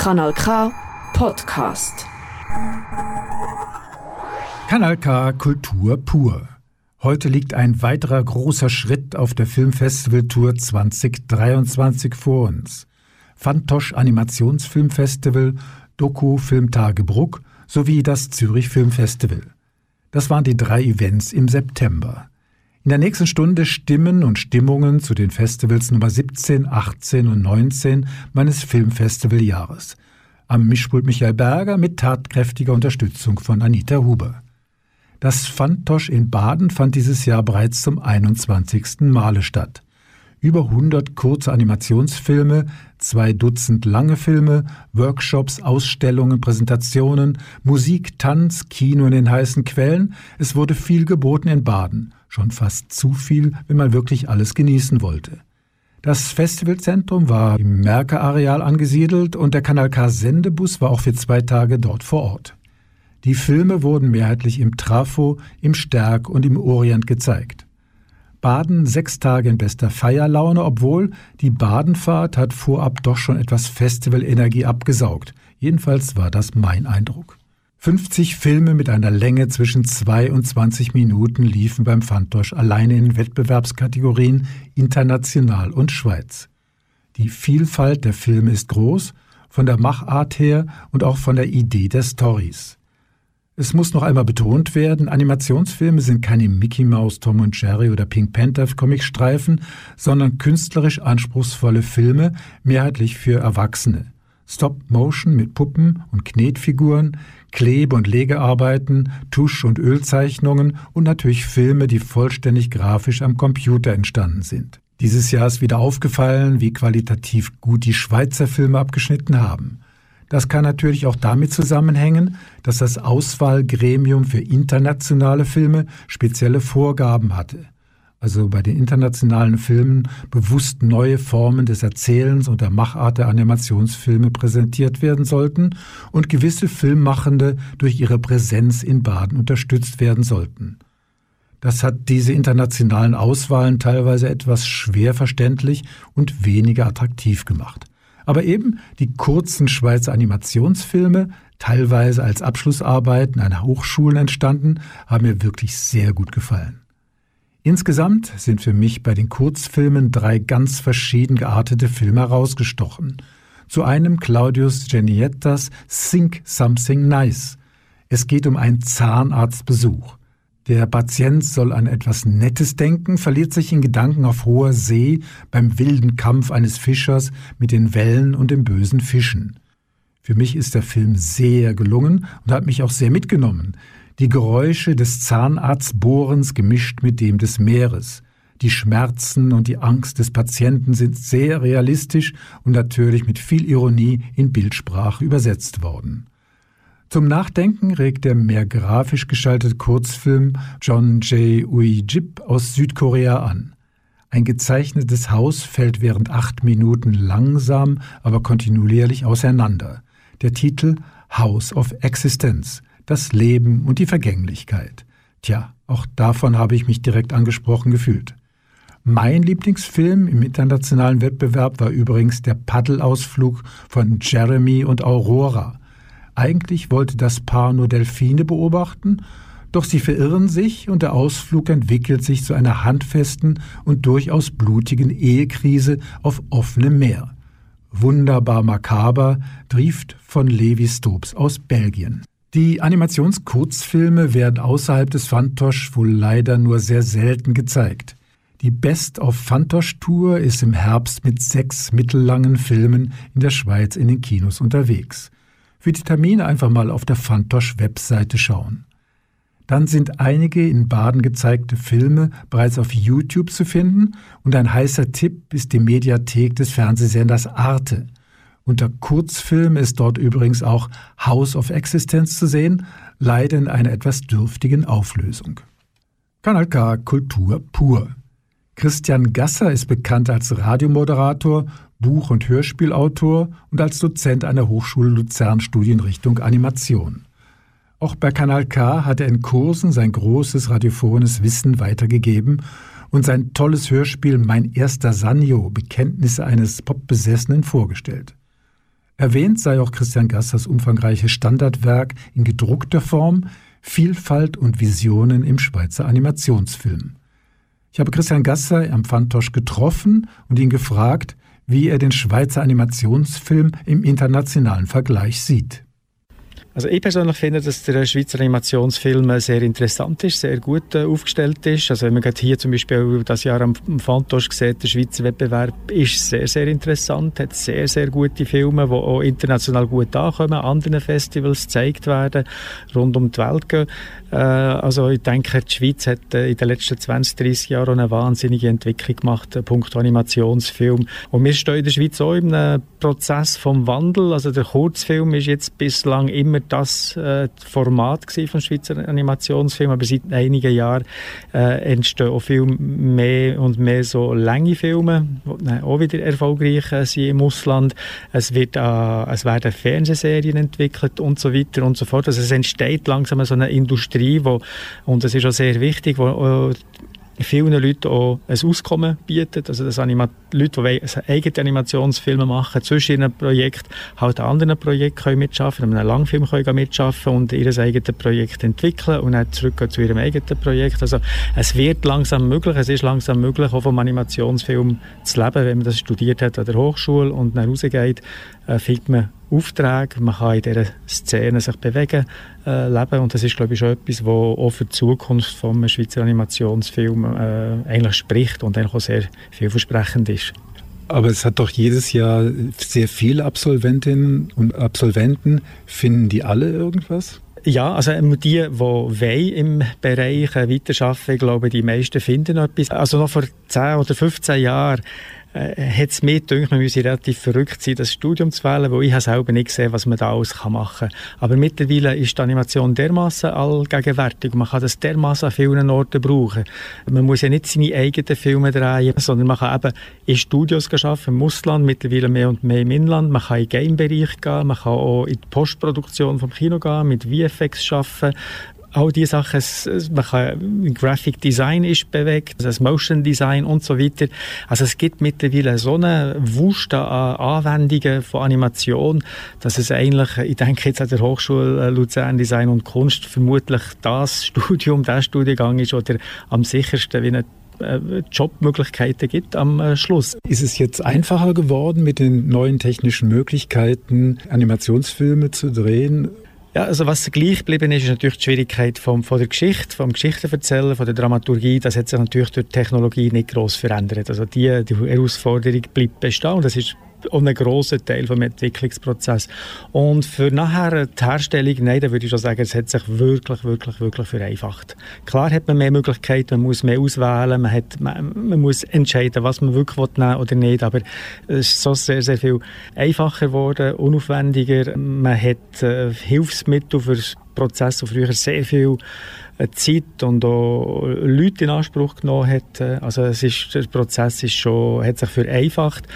Kanal K Podcast. Kanal K Kultur pur. Heute liegt ein weiterer großer Schritt auf der Filmfestivaltour 2023 vor uns. Fantosch Animationsfilmfestival, Doku Filmtage Bruck sowie das Zürich Filmfestival. Das waren die drei Events im September. In der nächsten Stunde Stimmen und Stimmungen zu den Festivals Nummer 17, 18 und 19 meines Filmfestivaljahres. Am Mischpult Michael Berger mit tatkräftiger Unterstützung von Anita Huber. Das Fantosch in Baden fand dieses Jahr bereits zum 21. Male statt. Über 100 kurze Animationsfilme, zwei Dutzend lange Filme, Workshops, Ausstellungen, Präsentationen, Musik, Tanz, Kino in den heißen Quellen. Es wurde viel geboten in Baden schon fast zu viel, wenn man wirklich alles genießen wollte. Das Festivalzentrum war im Merker-Areal angesiedelt und der Kanal K Sendebus war auch für zwei Tage dort vor Ort. Die Filme wurden mehrheitlich im Trafo, im Stärk und im Orient gezeigt. Baden sechs Tage in bester Feierlaune, obwohl die Badenfahrt hat vorab doch schon etwas Festivalenergie abgesaugt. Jedenfalls war das mein Eindruck. 50 Filme mit einer Länge zwischen 2 und 20 Minuten liefen beim Fantosch alleine in Wettbewerbskategorien International und Schweiz. Die Vielfalt der Filme ist groß, von der Machart her und auch von der Idee der Stories. Es muss noch einmal betont werden, Animationsfilme sind keine Mickey Mouse, Tom und Jerry oder Pink Panther Comicstreifen, sondern künstlerisch anspruchsvolle Filme, mehrheitlich für Erwachsene. Stop-Motion mit Puppen und Knetfiguren, Klebe- und Legearbeiten, Tusch- und Ölzeichnungen und natürlich Filme, die vollständig grafisch am Computer entstanden sind. Dieses Jahr ist wieder aufgefallen, wie qualitativ gut die Schweizer Filme abgeschnitten haben. Das kann natürlich auch damit zusammenhängen, dass das Auswahlgremium für internationale Filme spezielle Vorgaben hatte also bei den internationalen Filmen, bewusst neue Formen des Erzählens und der Machart der Animationsfilme präsentiert werden sollten und gewisse Filmmachende durch ihre Präsenz in Baden unterstützt werden sollten. Das hat diese internationalen Auswahlen teilweise etwas schwer verständlich und weniger attraktiv gemacht. Aber eben die kurzen Schweizer Animationsfilme, teilweise als Abschlussarbeiten an Hochschulen entstanden, haben mir wirklich sehr gut gefallen. Insgesamt sind für mich bei den Kurzfilmen drei ganz verschieden geartete Filme herausgestochen. Zu einem Claudius Geniettas Think Something Nice. Es geht um einen Zahnarztbesuch. Der Patient soll an etwas Nettes denken, verliert sich in Gedanken auf hoher See beim wilden Kampf eines Fischers mit den Wellen und den bösen Fischen. Für mich ist der Film sehr gelungen und hat mich auch sehr mitgenommen die Geräusche des Zahnarztbohrens gemischt mit dem des Meeres. Die Schmerzen und die Angst des Patienten sind sehr realistisch und natürlich mit viel Ironie in Bildsprache übersetzt worden. Zum Nachdenken regt der mehr grafisch gestaltete Kurzfilm John J. Ui Jip aus Südkorea an. Ein gezeichnetes Haus fällt während acht Minuten langsam, aber kontinuierlich auseinander. Der Titel House of Existence das Leben und die Vergänglichkeit. Tja, auch davon habe ich mich direkt angesprochen gefühlt. Mein Lieblingsfilm im internationalen Wettbewerb war übrigens der Paddelausflug von Jeremy und Aurora. Eigentlich wollte das Paar nur Delfine beobachten, doch sie verirren sich und der Ausflug entwickelt sich zu einer handfesten und durchaus blutigen Ehekrise auf offenem Meer. Wunderbar makaber, trieft von Levi Stobs aus Belgien. Die Animationskurzfilme werden außerhalb des Fantosch wohl leider nur sehr selten gezeigt. Die Best of Fantosch Tour ist im Herbst mit sechs mittellangen Filmen in der Schweiz in den Kinos unterwegs. Für die Termine einfach mal auf der Fantosch Webseite schauen. Dann sind einige in Baden gezeigte Filme bereits auf YouTube zu finden und ein heißer Tipp ist die Mediathek des Fernsehsenders Arte – unter Kurzfilm ist dort übrigens auch House of Existence zu sehen, leider in einer etwas dürftigen Auflösung. Kanal K Kultur pur. Christian Gasser ist bekannt als Radiomoderator, Buch- und Hörspielautor und als Dozent an der Hochschule Luzern Studienrichtung Animation. Auch bei Kanal K hat er in Kursen sein großes radiophones Wissen weitergegeben und sein tolles Hörspiel Mein erster Sanyo, Bekenntnisse eines Popbesessenen vorgestellt. Erwähnt sei auch Christian Gassers umfangreiches Standardwerk in gedruckter Form Vielfalt und Visionen im Schweizer Animationsfilm. Ich habe Christian Gasser am Fantosch getroffen und ihn gefragt, wie er den Schweizer Animationsfilm im internationalen Vergleich sieht. Also ich persönlich finde, dass der Schweizer Animationsfilm sehr interessant ist, sehr gut äh, aufgestellt ist. Also wenn man hier zum Beispiel das Jahr am Fantosch sieht, der Schweizer Wettbewerb ist sehr, sehr interessant, hat sehr, sehr gute Filme, die auch international gut ankommen, anderen Festivals gezeigt werden, rund um die Welt gehen. Äh, also ich denke, die Schweiz hat äh, in den letzten 20, 30 Jahren eine wahnsinnige Entwicklung gemacht, äh, Punkt Animationsfilm. Und wir stehen in der Schweiz auch in einem Prozess vom Wandel. Also der Kurzfilm ist jetzt bislang immer das äh, Format vom Schweizer Animationsfilm, aber seit einigen Jahren äh, entstehen auch viel mehr und mehr so lange Filme, die auch wieder erfolgreich äh, sind im Ausland. Es, wird, äh, es werden Fernsehserien entwickelt und so weiter und so fort. Also es entsteht langsam so eine Industrie, wo, und das ist auch sehr wichtig, wo vielen Leuten auch ein Auskommen bietet. Also, dass Leute, die eigene Animationsfilme machen, zwischen ihren Projekten halt an anderen Projekten können mitschaffen, an einem Langfilm können mitschaffen und ihr eigenes Projekt entwickeln und dann zurück zu ihrem eigenen Projekt. Also, es wird langsam möglich, es ist langsam möglich, auch vom Animationsfilm zu leben, wenn man das studiert hat an der Hochschule und dann rausgeht, äh, findet man Aufträge, man kann in dieser Szene sich bewegen, äh, leben und das ist glaube ich schon etwas, was auch für die Zukunft vom Schweizer Animationsfilm äh, eigentlich spricht und eigentlich auch sehr vielversprechend ist. Aber es hat doch jedes Jahr sehr viele Absolventinnen und Absolventen. Finden die alle irgendwas? Ja, also die, die im Bereich weiterarbeiten, ich glaube, die meisten finden etwas. Also noch vor 10 oder 15 Jahren äh, hat es mir gedacht, man müsse relativ verrückt sein, das Studium zu wählen, weil ich selber nicht gesehen, was man da alles machen kann. Aber mittlerweile ist die Animation dermaßen allgegenwärtig. Man kann das dermaßen an vielen Orten brauchen. Man muss ja nicht seine eigenen Filme drehen, sondern man kann eben in Studios arbeiten, im Ausland, mittlerweile mehr und mehr im Inland. Man kann in den Game-Bereich gehen, man kann auch in die Postproduktion vom Kino gehen, mit VFX arbeiten all diese Sachen, man kann, Graphic Design ist bewegt, das Motion Design und so weiter. Also es gibt mittlerweile so eine Wust an Anwendungen von Animation, dass es eigentlich, ich denke jetzt an der Hochschule Luzern Design und Kunst vermutlich das Studium, der Studiengang ist oder am sichersten wie äh, Jobmöglichkeiten gibt am äh, Schluss. Ist es jetzt einfacher geworden, mit den neuen technischen Möglichkeiten Animationsfilme zu drehen? Ja, also was gleich geblieben ist, ist natürlich die Schwierigkeit vom, von der Geschichte, vom Geschichtenverzählen, von der Dramaturgie. Das hat sich natürlich durch die Technologie nicht groß verändert. Also die, die Herausforderung bleibt bestehen und das ist und ein grosser Teil vom Entwicklungsprozess. Und für nachher die Herstellung, nein, da würde ich schon sagen, es hat sich wirklich, wirklich, wirklich vereinfacht. Klar hat man mehr Möglichkeiten, man muss mehr auswählen, man, hat, man, man muss entscheiden, was man wirklich nehmen oder nicht, aber es ist so sehr, sehr viel einfacher geworden, unaufwendiger, man hat äh, Hilfsmittel für Prozess, der früher sehr viel Zeit und auch Leute in Anspruch genommen hat. Also es ist, der Prozess ist schon, hat sich vereinfacht.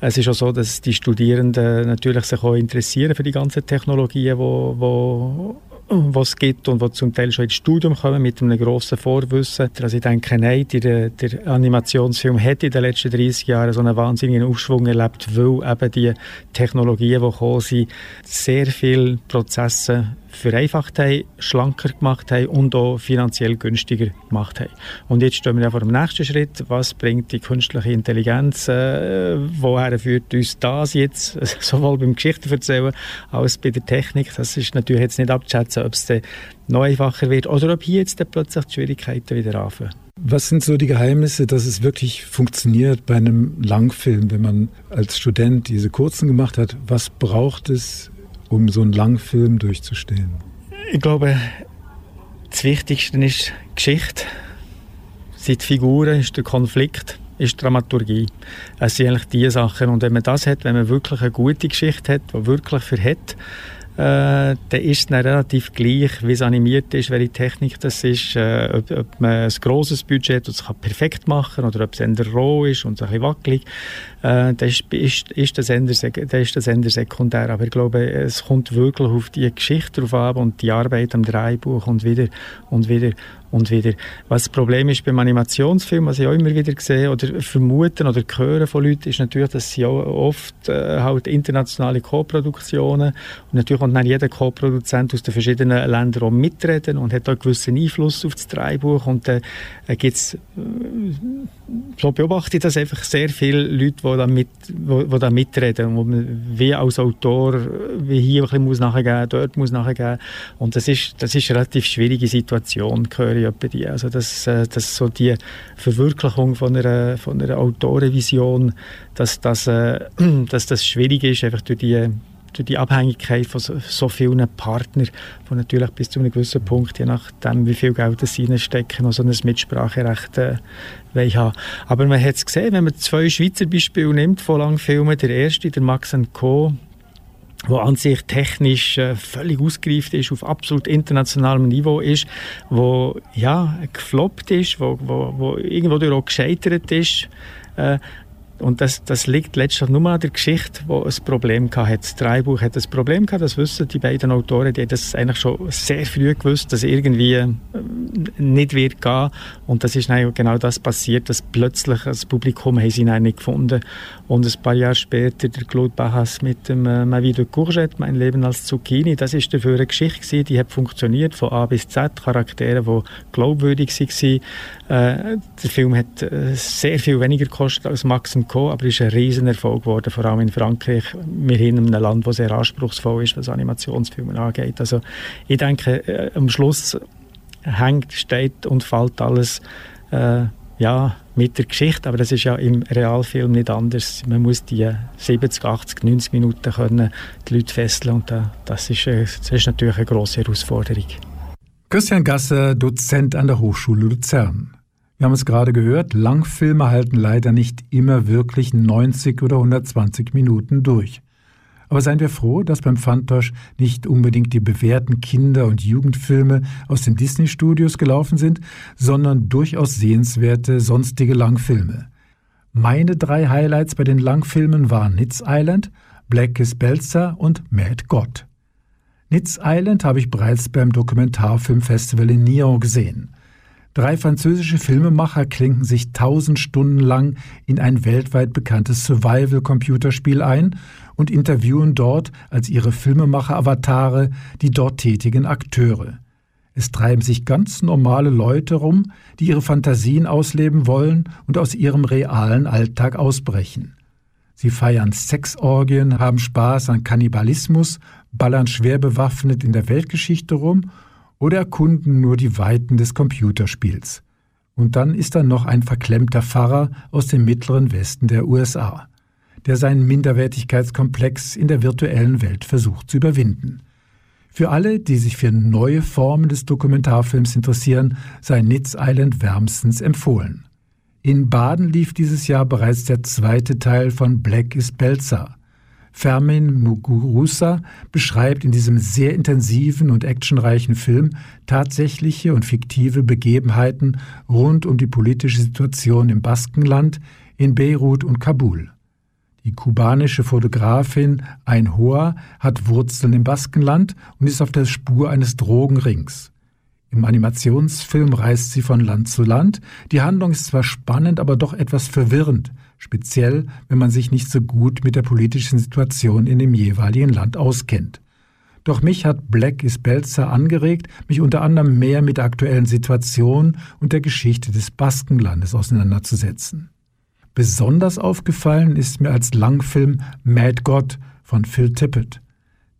Es ist auch so, dass die Studierenden natürlich sich auch interessieren für die ganzen Technologien, die, die was es gibt und die zum Teil schon ins Studium kommen mit einem grossen Vorwissen. Also ich denke, nein, der, der Animationsfilm hat in den letzten 30 Jahren so einen wahnsinnigen Aufschwung erlebt, weil eben die Technologien, die gekommen sind, sehr viele Prozesse vereinfacht haben, schlanker gemacht haben und auch finanziell günstiger gemacht haben. Und jetzt stehen wir ja vor dem nächsten Schritt. Was bringt die künstliche Intelligenz? Äh, woher führt uns das jetzt? Sowohl beim Geschichtenverzählen als bei der Technik. Das ist natürlich jetzt nicht abzuschätzen, ob es dann noch einfacher wird oder ob hier jetzt plötzlich die Schwierigkeiten wieder anfangen. Was sind so die Geheimnisse, dass es wirklich funktioniert bei einem Langfilm, wenn man als Student diese kurzen gemacht hat? Was braucht es, um so einen Langfilm durchzustehen? Ich glaube, das Wichtigste ist Geschichte, sind die Figuren, ist der Konflikt, ist Dramaturgie. Es sind eigentlich diese Sachen. Und wenn man das hat, wenn man wirklich eine gute Geschichte hat, die wirklich für hat, äh, dann ist es dann relativ gleich, wie es animiert ist, welche Technik das ist, äh, ob, ob, man ein grosses Budget und es kann perfekt machen oder ob es eher roh ist und ein bisschen wackelig, äh, dann ist, ist, ist das eher sekundär. Aber ich glaube, es kommt wirklich auf die Geschichte drauf ab und die Arbeit am Dreibuch und wieder und wieder und wieder. Was das Problem ist beim Animationsfilm, was ich auch immer wieder sehe oder vermuten oder hören von Leuten, ist natürlich, dass sie auch oft äh, halt internationale Co-Produktionen und natürlich kommt dann jeder Co-Produzent aus den verschiedenen Ländern auch mitreden und hat auch gewissen Einfluss auf das Drehbuch und dann äh, es, äh, so beobachte ich das einfach sehr viele Leute, die da, mit, wo, wo da mitreden, wo man wie als Autor wie hier ein bisschen muss nachgeben, dort muss nachgeben und das ist, das ist eine relativ schwierige Situation, höre bei dir. Also das, äh, das so die Verwirklichung von einer, von einer Autorenvision, dass, dass, äh, dass das schwierig ist, einfach durch die durch die Abhängigkeit von so, so vielen Partnern, die natürlich bis zu einem gewissen Punkt, je nachdem, wie viel Geld sie reinstecken, noch so ein Mitspracherecht äh, haben. Aber man hat es gesehen, wenn man zwei Schweizer Beispiele nimmt von Langfilmen, der erste, der Max Co., wo an sich technisch äh, völlig ausgereift ist, auf absolut internationalem Niveau ist, wo ja gefloppt ist, wo, wo, wo irgendwo durch auch gescheitert ist, äh, und das, das liegt letztlich nur an der Geschichte, wo ein Problem hatte. Das Dreibuch hat ein Problem gehabt, das wissen die beiden Autoren, die das eigentlich schon sehr früh gewusst, dass irgendwie äh, nicht wird gehen. Und das ist genau das passiert, dass plötzlich das Publikum haben sie nicht gefunden. Und ein paar Jahre später der Claude Bahas mit dem äh, Ma vie de Courgette, mein Leben als Zucchini, das ist dafür eine Geschichte gewesen, die hat funktioniert von A bis Z, Charaktere, die glaubwürdig waren. Äh, der Film hat äh, sehr viel weniger gekostet als Max Co., aber ist ein Riesenerfolg geworden, vor allem in Frankreich. Wir sind in einem Land, das sehr anspruchsvoll ist, was Animationsfilme angeht. Also ich denke, äh, am Schluss hängt, steht und fällt alles äh, ja, mit der Geschichte, aber das ist ja im Realfilm nicht anders. Man muss die 70, 80, 90 Minuten können die Leute fesseln und das ist, äh, das ist natürlich eine grosse Herausforderung. Christian Gasser, Dozent an der Hochschule Luzern. Wir haben es gerade gehört, Langfilme halten leider nicht immer wirklich 90 oder 120 Minuten durch. Aber seien wir froh, dass beim Fantosch nicht unbedingt die bewährten Kinder- und Jugendfilme aus den Disney-Studios gelaufen sind, sondern durchaus sehenswerte sonstige Langfilme. Meine drei Highlights bei den Langfilmen waren Nitz Island, Black is Belzer und Mad God. Nitz Island habe ich bereits beim Dokumentarfilmfestival in Nyon gesehen. Drei französische Filmemacher klinken sich tausend Stunden lang in ein weltweit bekanntes Survival-Computerspiel ein und interviewen dort als ihre Filmemacher-Avatare die dort tätigen Akteure. Es treiben sich ganz normale Leute rum, die ihre Fantasien ausleben wollen und aus ihrem realen Alltag ausbrechen. Sie feiern Sexorgien, haben Spaß an Kannibalismus, ballern schwer bewaffnet in der Weltgeschichte rum oder erkunden nur die Weiten des Computerspiels. Und dann ist da noch ein verklemmter Pfarrer aus dem mittleren Westen der USA, der seinen Minderwertigkeitskomplex in der virtuellen Welt versucht zu überwinden. Für alle, die sich für neue Formen des Dokumentarfilms interessieren, sei Nitz Island wärmstens empfohlen. In Baden lief dieses Jahr bereits der zweite Teil von Black is Belzer. Fermin Muguruza beschreibt in diesem sehr intensiven und actionreichen Film tatsächliche und fiktive Begebenheiten rund um die politische Situation im Baskenland, in Beirut und Kabul. Die kubanische Fotografin Ein Hoa hat Wurzeln im Baskenland und ist auf der Spur eines Drogenrings. Im Animationsfilm reist sie von Land zu Land. Die Handlung ist zwar spannend, aber doch etwas verwirrend, speziell wenn man sich nicht so gut mit der politischen Situation in dem jeweiligen Land auskennt. Doch mich hat Black is Belzer angeregt, mich unter anderem mehr mit der aktuellen Situation und der Geschichte des Baskenlandes auseinanderzusetzen. Besonders aufgefallen ist mir als Langfilm Mad God von Phil Tippett.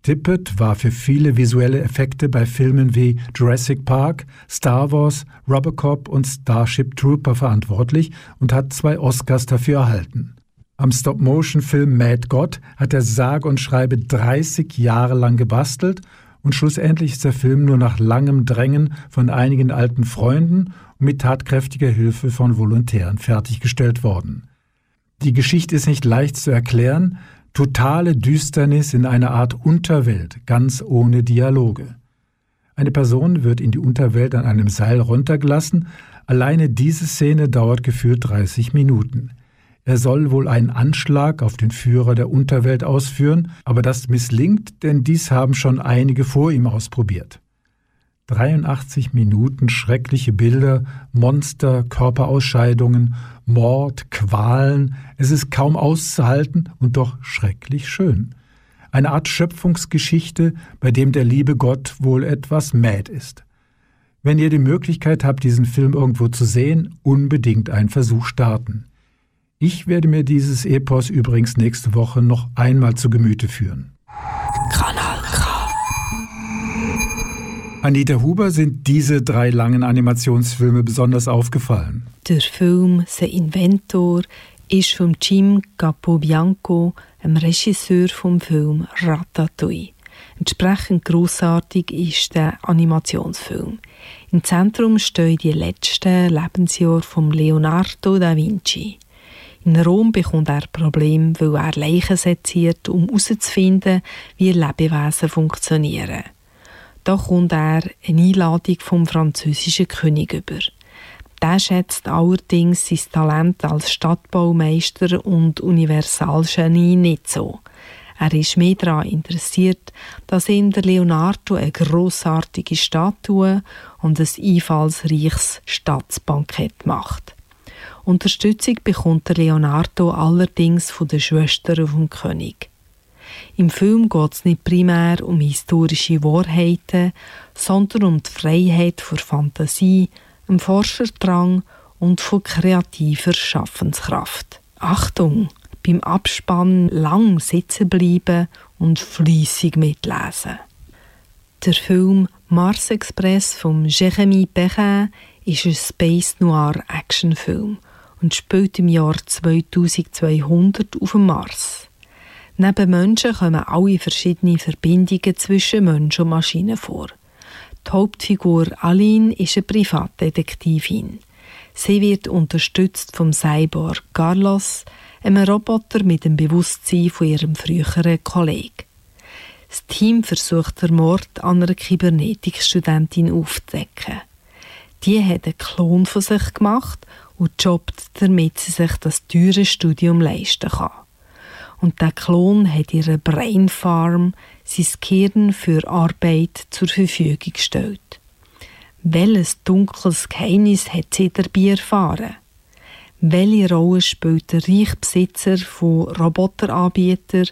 Tippett war für viele visuelle Effekte bei Filmen wie Jurassic Park, Star Wars, Robocop und Starship Trooper verantwortlich und hat zwei Oscars dafür erhalten. Am Stop-Motion-Film Mad God hat er sage und schreibe 30 Jahre lang gebastelt und schlussendlich ist der Film nur nach langem Drängen von einigen alten Freunden und mit tatkräftiger Hilfe von Volontären fertiggestellt worden. Die Geschichte ist nicht leicht zu erklären, Totale Düsternis in einer Art Unterwelt, ganz ohne Dialoge. Eine Person wird in die Unterwelt an einem Seil runtergelassen. Alleine diese Szene dauert gefühlt 30 Minuten. Er soll wohl einen Anschlag auf den Führer der Unterwelt ausführen, aber das misslingt, denn dies haben schon einige vor ihm ausprobiert. 83 Minuten schreckliche Bilder, Monster, Körperausscheidungen, Mord, Qualen. Es ist kaum auszuhalten und doch schrecklich schön. Eine Art Schöpfungsgeschichte, bei dem der liebe Gott wohl etwas mad ist. Wenn ihr die Möglichkeit habt, diesen Film irgendwo zu sehen, unbedingt einen Versuch starten. Ich werde mir dieses Epos übrigens nächste Woche noch einmal zu Gemüte führen. Anita Huber sind diese drei langen Animationsfilme besonders aufgefallen. Der Film «Se Inventor» ist von Jim Capobianco, dem Regisseur vom Film Ratatouille. Entsprechend großartig ist der Animationsfilm. Im Zentrum stehen die letzten Lebensjahre von Leonardo da Vinci. In Rom bekommt er Probleme, weil er Leichen seziert, um herauszufinden, wie Lebewesen funktionieren. Da kommt er eine Einladung vom französischen König über. Der schätzt allerdings sein Talent als Stadtbaumeister und Universalgenie nicht so. Er ist mehr daran interessiert, dass ihm der Leonardo eine grossartige Statue und ein einfallsreiches Staatsbankett macht. Unterstützung bekommt der Leonardo allerdings von den Schwestern vom König. Im Film geht es nicht primär um historische Wahrheiten, sondern um die Freiheit vor Fantasie, dem Forscherdrang und von kreativer Schaffenskraft. Achtung! beim Abspannen lang sitzen bleiben und fließig mitlesen. Der Film Mars Express von Jérémy Perrin ist ein Space Noir Actionfilm und spielt im Jahr 2200 auf dem Mars. Neben Menschen kommen alle verschiedene Verbindungen zwischen Mensch und Maschine vor. Die Hauptfigur Aline ist eine Privatdetektivin. Sie wird unterstützt vom Cyborg Carlos, einem Roboter mit dem Bewusstsein von ihrem früheren Kollegen. Das Team versucht den Mord an einer Kybernetikstudentin aufzudecken. Die hat einen Klon von sich gemacht und jobbt, damit sie sich das teure Studium leisten kann. Und der Klon hat ihre Brain Farm, sein Gehirn für Arbeit zur Verfügung gestellt. Welches dunkles Geheimnis hat sie dabei erfahren? welche Rolle spielt der Reichbesitzer von Roboteranbietern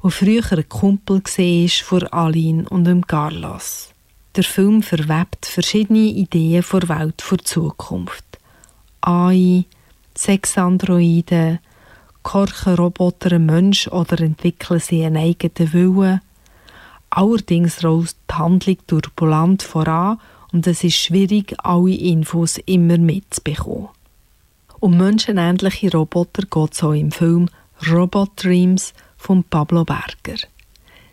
und früher ein Kumpel war von Aline und dem Carlos. Der Film verwebt verschiedene Ideen vor Welt vor Zukunft. AI, Sexandroiden, korchen Roboter einen Mensch oder entwickeln sie einen eigenen Willen. Allerdings rollt die Handlung turbulent voran und es ist schwierig, alle Infos immer mitzubekommen. Um menschenähnliche Roboter geht es auch im Film Robot Dreams von Pablo Berger.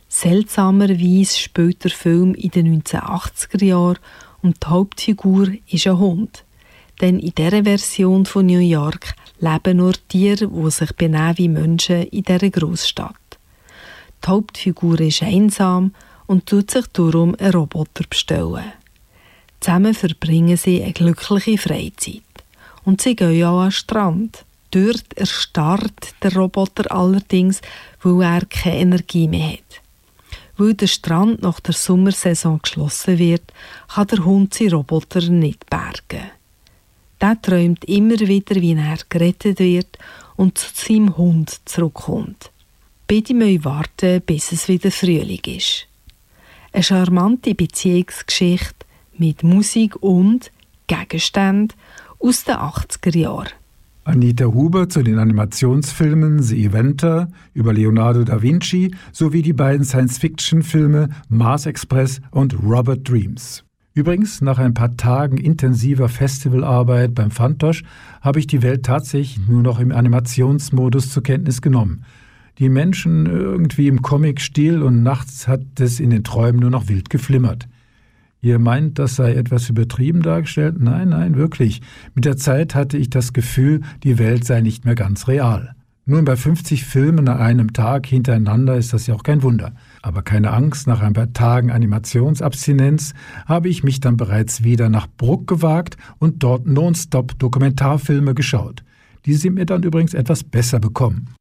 Seltsamerweise spielt der Film in den 1980er Jahren und die Hauptfigur ist ein Hund. Denn in dieser Version von New York leben nur Tiere, die sich benehmen wie Menschen in dieser Großstadt. Die Hauptfigur ist einsam und tut sich darum einen Roboter bestellen. Zusammen verbringen sie eine glückliche Freizeit und sie gehen auch an den Strand. Dort erstarrt der Roboter allerdings, weil er keine Energie mehr hat. Weil der Strand nach der Sommersaison geschlossen wird, kann der Hund seinen Roboter nicht bergen. Der träumt immer wieder, wie er gerettet wird und zu seinem Hund zurückkommt. Beide müssen warten, bis es wieder Frühling ist. Eine charmante Beziehungsgeschichte mit Musik und Gegenständen, aus den 80er Jahren. Anita Huber zu den Animationsfilmen The Eventer über Leonardo da Vinci sowie die beiden Science-Fiction-Filme Mars Express und Robert Dreams. Übrigens, nach ein paar Tagen intensiver Festivalarbeit beim Fantosch habe ich die Welt tatsächlich nur noch im Animationsmodus zur Kenntnis genommen. Die Menschen irgendwie im Comic-Stil und nachts hat es in den Träumen nur noch wild geflimmert. Ihr meint, das sei etwas übertrieben dargestellt? Nein, nein, wirklich. Mit der Zeit hatte ich das Gefühl, die Welt sei nicht mehr ganz real. Nun, bei 50 Filmen an einem Tag hintereinander ist das ja auch kein Wunder. Aber keine Angst, nach ein paar Tagen Animationsabstinenz habe ich mich dann bereits wieder nach Bruck gewagt und dort nonstop Dokumentarfilme geschaut. Die sind mir dann übrigens etwas besser bekommen.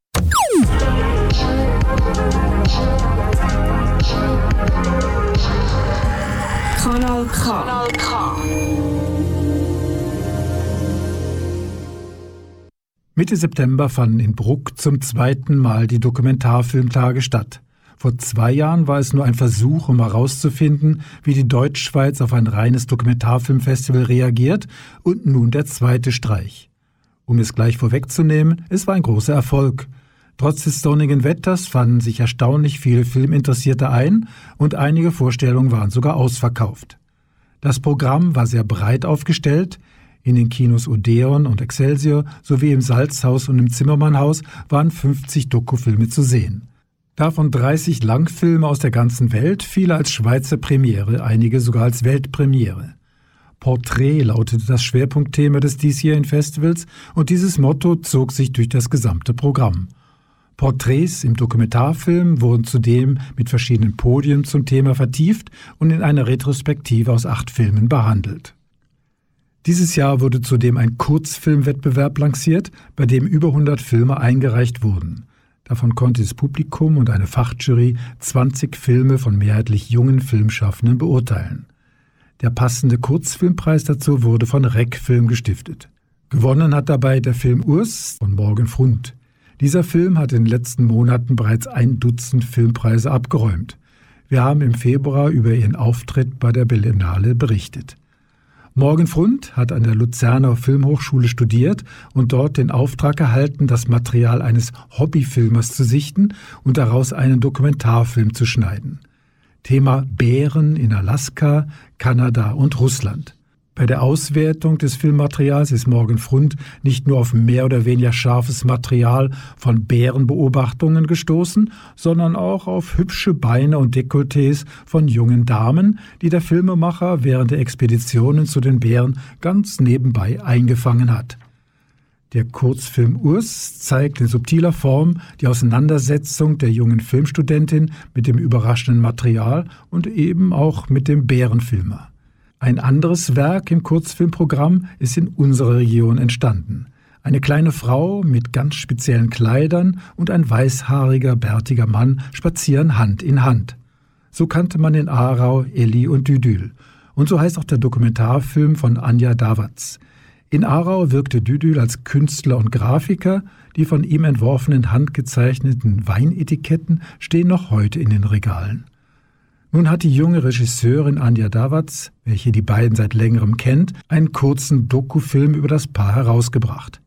Mitte September fanden in Bruck zum zweiten Mal die Dokumentarfilmtage statt. Vor zwei Jahren war es nur ein Versuch, um herauszufinden, wie die Deutschschweiz auf ein reines Dokumentarfilmfestival reagiert und nun der zweite Streich. Um es gleich vorwegzunehmen, es war ein großer Erfolg. Trotz des sonnigen Wetters fanden sich erstaunlich viele Filminteressierte ein und einige Vorstellungen waren sogar ausverkauft. Das Programm war sehr breit aufgestellt. In den Kinos Odeon und Excelsior sowie im Salzhaus und im Zimmermannhaus waren 50 Dokufilme zu sehen. Davon 30 Langfilme aus der ganzen Welt, viele als Schweizer Premiere, einige sogar als Weltpremiere. Porträt lautete das Schwerpunktthema des diesjährigen Festivals und dieses Motto zog sich durch das gesamte Programm. Porträts im Dokumentarfilm wurden zudem mit verschiedenen Podien zum Thema vertieft und in einer Retrospektive aus acht Filmen behandelt. Dieses Jahr wurde zudem ein Kurzfilmwettbewerb lanciert, bei dem über 100 Filme eingereicht wurden. Davon konnte das Publikum und eine Fachjury 20 Filme von mehrheitlich jungen Filmschaffenden beurteilen. Der passende Kurzfilmpreis dazu wurde von REC Film gestiftet. Gewonnen hat dabei der Film Urs von Morgan Frund. Dieser Film hat in den letzten Monaten bereits ein Dutzend Filmpreise abgeräumt. Wir haben im Februar über ihren Auftritt bei der Berlinale berichtet. Morgan Frund hat an der Luzerner Filmhochschule studiert und dort den Auftrag erhalten, das Material eines Hobbyfilmers zu sichten und daraus einen Dokumentarfilm zu schneiden. Thema Bären in Alaska, Kanada und Russland. Bei der Auswertung des Filmmaterials ist Morgan Frund nicht nur auf mehr oder weniger scharfes Material von Bärenbeobachtungen gestoßen, sondern auch auf hübsche Beine und Dekolletés von jungen Damen, die der Filmemacher während der Expeditionen zu den Bären ganz nebenbei eingefangen hat. Der Kurzfilm Urs zeigt in subtiler Form die Auseinandersetzung der jungen Filmstudentin mit dem überraschenden Material und eben auch mit dem Bärenfilmer. Ein anderes Werk im Kurzfilmprogramm ist in unserer Region entstanden. Eine kleine Frau mit ganz speziellen Kleidern und ein weißhaariger, bärtiger Mann spazieren Hand in Hand. So kannte man in Aarau Elli und Düdül. Und so heißt auch der Dokumentarfilm von Anja Davatz. In Aarau wirkte Düdül als Künstler und Grafiker. Die von ihm entworfenen handgezeichneten Weinetiketten stehen noch heute in den Regalen. Nun hat die junge Regisseurin Anja Davatz, welche die beiden seit längerem kennt, einen kurzen Dokufilm über das Paar herausgebracht.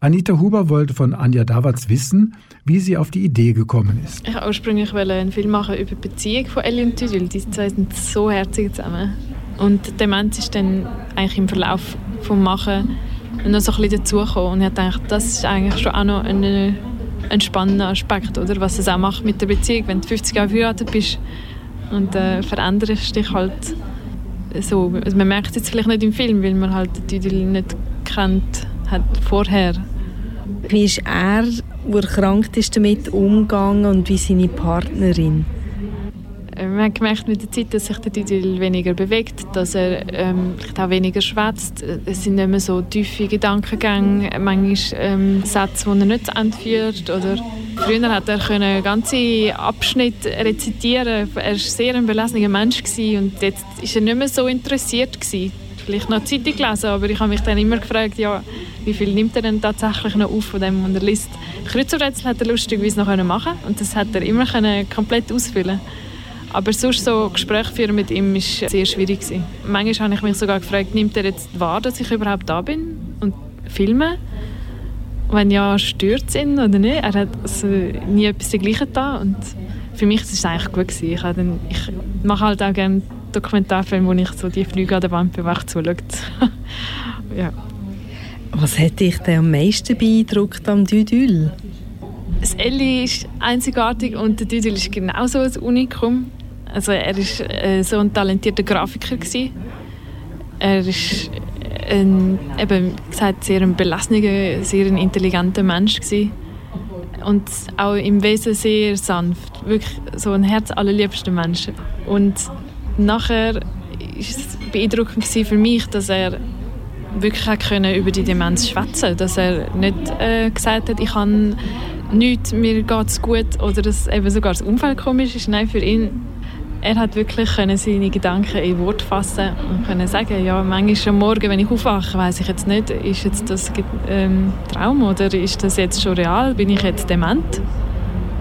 Anita Huber wollte von Anja Davatz wissen, wie sie auf die Idee gekommen ist. Ich wollte ursprünglich einen Film machen über die Beziehung von Ellie und Tüdel. Die zwei sind so herzig zusammen. Und der Mensch ist dann eigentlich im Verlauf des Machen noch so ein bisschen dazugekommen. Und ich dachte, das ist eigentlich schon auch noch ein, ein spannender Aspekt, oder? was es auch macht mit der Beziehung. Wenn du 50 Jahre verheiratet bist, und äh, veränderst dich halt so. Also man merkt es jetzt vielleicht nicht im Film, weil man halt die Titel nicht kennt hat vorher. Wie ist er, der erkrankt ist, damit umgegangen und wie seine Partnerin? Äh, man hat gemerkt mit der Zeit, dass sich der Titel weniger bewegt, dass er ähm, auch weniger schwätzt. Es sind nicht mehr so tiefe Gedankengänge, manchmal ähm, Sätze, die er nicht anführt oder Früher hat er können ganze Abschnitte rezitieren. Er war sehr ein belesener Mensch und jetzt ist er nicht mehr so interessiert gewesen. Vielleicht noch Zeitung gelesen, aber ich habe mich dann immer gefragt, ja, wie viel nimmt er denn tatsächlich noch auf von dem, was er liest. Kreuzerrätsel hat er lustigerweise noch machen und das hat er immer komplett ausfüllen. Aber sonst so Gespräche führen mit ihm war sehr schwierig gewesen. Manchmal habe ich mich sogar gefragt, nimmt er jetzt wahr, dass ich überhaupt da bin und filme? wenn ja, stört es ihn oder nicht. Er hat also nie etwas dergleichen da und für mich war es eigentlich gut. Gewesen. Ich, dann, ich mache halt auch gerne Dokumentarfilme, wo ich so die Flüge an der Wand bewegt zuschaue. ja. Was hat dich denn am meisten beeindruckt am Düdül? Das Elli ist einzigartig und der Düdül ist genauso ein Unikum. Also er war äh, so ein talentierter Grafiker. Gewesen. Er ist ein, eben gesagt, sehr ein belassener, sehr ein intelligenter Mensch gewesen. und auch im Wesen sehr sanft, wirklich so ein Herz allerliebster Mensch. Und nachher war es beeindruckend für mich, dass er wirklich können über die Demenz schwätzen, dass er nicht äh, gesagt hat, ich habe nichts, mir geht es gut oder dass eben sogar das Umfeld komisch ist. Nein, für ihn er hat wirklich können seine Gedanken in Wort fassen und können sagen, ja, manchmal am Morgen, wenn ich aufwache, weiß ich jetzt nicht, ist jetzt das ähm, Traum oder ist das jetzt schon real? Bin ich jetzt dement?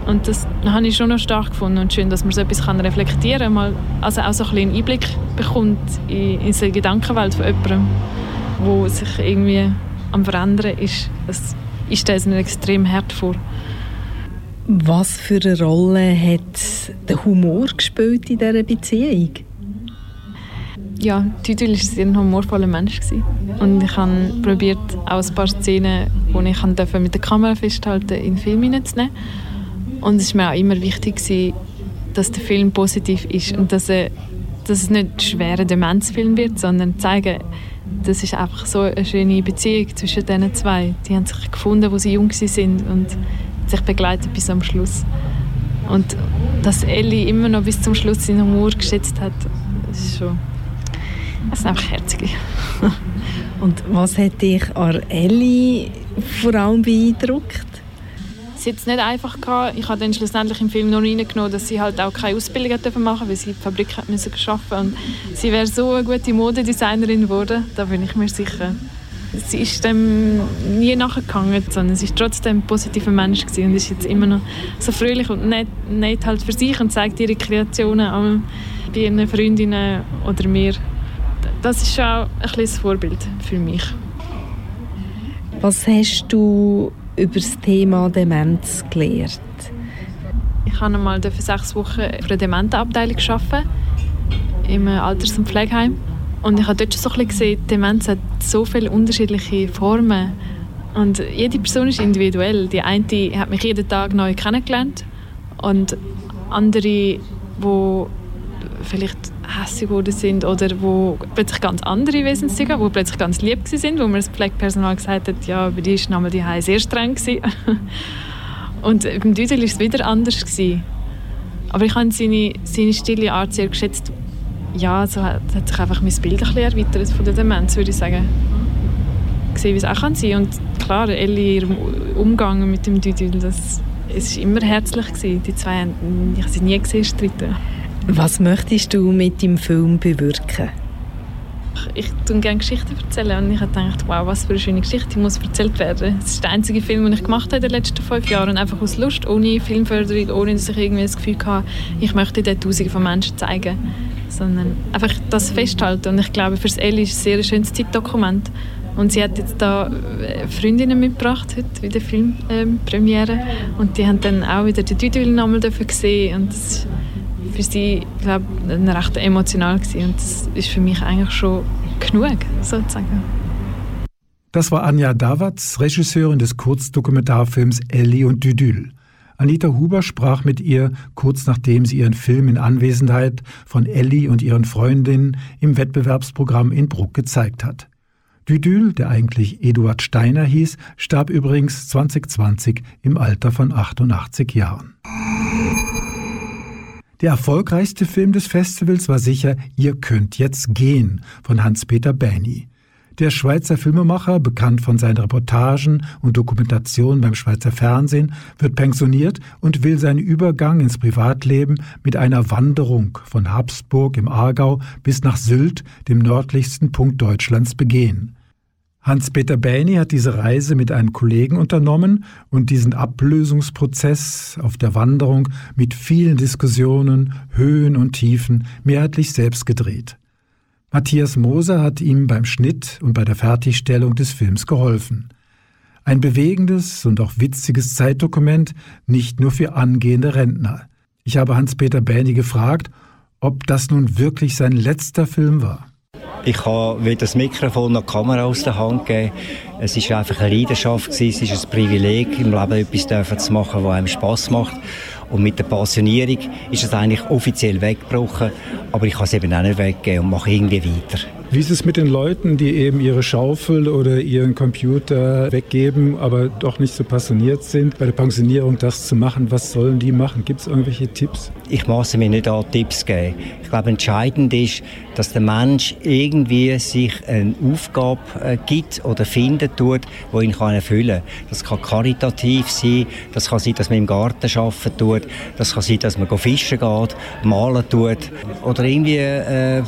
Und das habe ich schon noch stark gefunden und schön, dass man so etwas kann reflektieren kann, also auch so ein einen Einblick bekommt in, in die Gedankenwelt von jemandem, der sich irgendwie am Verändern ist. Das ist das extrem hart vor. Was für eine Rolle hat der Humor gespielt in dieser Beziehung? Ja, Tüdel war ein humorvoller Mensch. Und ich habe probiert, auch ein paar Szenen, die ich mit der Kamera festhalten in den Film hineinzunehmen. Und es war mir auch immer wichtig, dass der Film positiv ist und dass, er, dass es nicht ein schwerer Demenzfilm wird, sondern zeigen, das ist einfach so eine schöne Beziehung zwischen diesen zwei. Die haben sich gefunden, wo sie jung sind und sich begleitet bis am Schluss. Und dass Ellie immer noch bis zum Schluss seinen Humor geschätzt hat, ist schon das ist einfach herzig. Und was hat dich an Ellie vor allem beeindruckt? Sie hat es nicht einfach gehabt. Ich habe dann schlussendlich im Film noch reingenommen, dass sie halt auch keine Ausbildung machen durfte, weil sie in der Fabrik hat müssen arbeiten Und sie wäre so eine gute Modedesignerin geworden, da bin ich mir sicher sie ist dem nie nachgegangen, sondern sie ist trotzdem ein positiver Mensch gewesen und ist jetzt immer noch so fröhlich und nett, nett halt für sich und zeigt ihre Kreationen bei ihren Freundinnen oder mir. Das ist auch ein kleines Vorbild für mich. Was hast du über das Thema Demenz gelernt? Ich habe einmal für sechs Wochen für eine Dementenabteilung arbeiten im Alters- und Pflegeheim. Und ich habe dort schon so ein bisschen gesehen, Demenz hat so viele unterschiedliche Formen. Und jede Person ist individuell. Die eine hat mich jeden Tag neu kennengelernt und andere, die vielleicht hässlich geworden sind oder wo plötzlich ganz andere Wesenszüge haben, die plötzlich ganz lieb sind, wo mir das Pflegepersonal gesagt hat, ja, bei dir war die sehr streng. und beim Düdel war es wieder anders. Aber ich habe seine, seine stille Art sehr geschätzt, ja, so hat, hat sich einfach mein Bild ein bisschen erweitert von der Demenz, würde ich sagen. Gesehen, wie es auch kann sein Und klar, Ellie, ihrem Umgang mit dem Düdül, das es war immer herzlich. Gewesen. Die zwei haben, sie nie gesehen streiten. Was möchtest du mit dem Film bewirken? Ich tue gerne Geschichten erzählen und ich habe gedacht, wow, was für eine schöne Geschichte die muss erzählt werden. Es ist der einzige Film, den ich gemacht habe in den letzten fünf Jahren und einfach aus Lust, ohne Filmförderung, ohne dass ich irgendwie das Gefühl hatte, ich möchte den Tausenden von Menschen zeigen sondern einfach das festhalten. Und ich glaube, für Ellie ist es ein sehr schönes Zeitdokument. Und sie hat jetzt da äh, Freundinnen mitgebracht heute bei der Filmpremiere ähm, und die haben dann auch wieder den Düdül nochmal gesehen und das für sie, glaube ich, recht emotional gewesen. und das ist für mich eigentlich schon genug, sozusagen. Das war Anja Davatz, Regisseurin des Kurzdokumentarfilms Ellie und Düdül. Anita Huber sprach mit ihr kurz nachdem sie ihren Film in Anwesenheit von Elli und ihren Freundinnen im Wettbewerbsprogramm in Bruck gezeigt hat. Düdül, der eigentlich Eduard Steiner hieß, starb übrigens 2020 im Alter von 88 Jahren. Der erfolgreichste Film des Festivals war sicher Ihr könnt jetzt gehen von Hans-Peter Bähni. Der Schweizer Filmemacher, bekannt von seinen Reportagen und Dokumentationen beim Schweizer Fernsehen, wird pensioniert und will seinen Übergang ins Privatleben mit einer Wanderung von Habsburg im Aargau bis nach Sylt, dem nördlichsten Punkt Deutschlands, begehen. Hans-Peter Bähni hat diese Reise mit einem Kollegen unternommen und diesen Ablösungsprozess auf der Wanderung mit vielen Diskussionen, Höhen und Tiefen mehrheitlich selbst gedreht. Matthias Moser hat ihm beim Schnitt und bei der Fertigstellung des Films geholfen. Ein bewegendes und auch witziges Zeitdokument, nicht nur für angehende Rentner. Ich habe Hans-Peter Bähni gefragt, ob das nun wirklich sein letzter Film war. Ich habe weder das Mikrofon noch die Kamera aus der Hand gegeben. Es war einfach eine Leidenschaft, es ist ein Privileg, im Leben etwas zu machen, was einem Spass macht. Und mit der Pensionierung ist es eigentlich offiziell weggebrochen, aber ich kann es eben auch nicht weggeben und mache irgendwie weiter. Wie ist es mit den Leuten, die eben ihre Schaufel oder ihren Computer weggeben, aber doch nicht so passioniert sind, bei der Pensionierung das zu machen? Was sollen die machen? Gibt es irgendwelche Tipps? Ich maße mir nicht an Tipps geben. Ich glaube, entscheidend ist, dass der Mensch irgendwie sich eine Aufgabe äh, gibt oder finden tut, die ihn kann erfüllen kann. Das kann karitativ sein, das kann sein, dass man im Garten arbeiten tut, das kann sein, dass man fischen geht, malen tut oder irgendwie äh,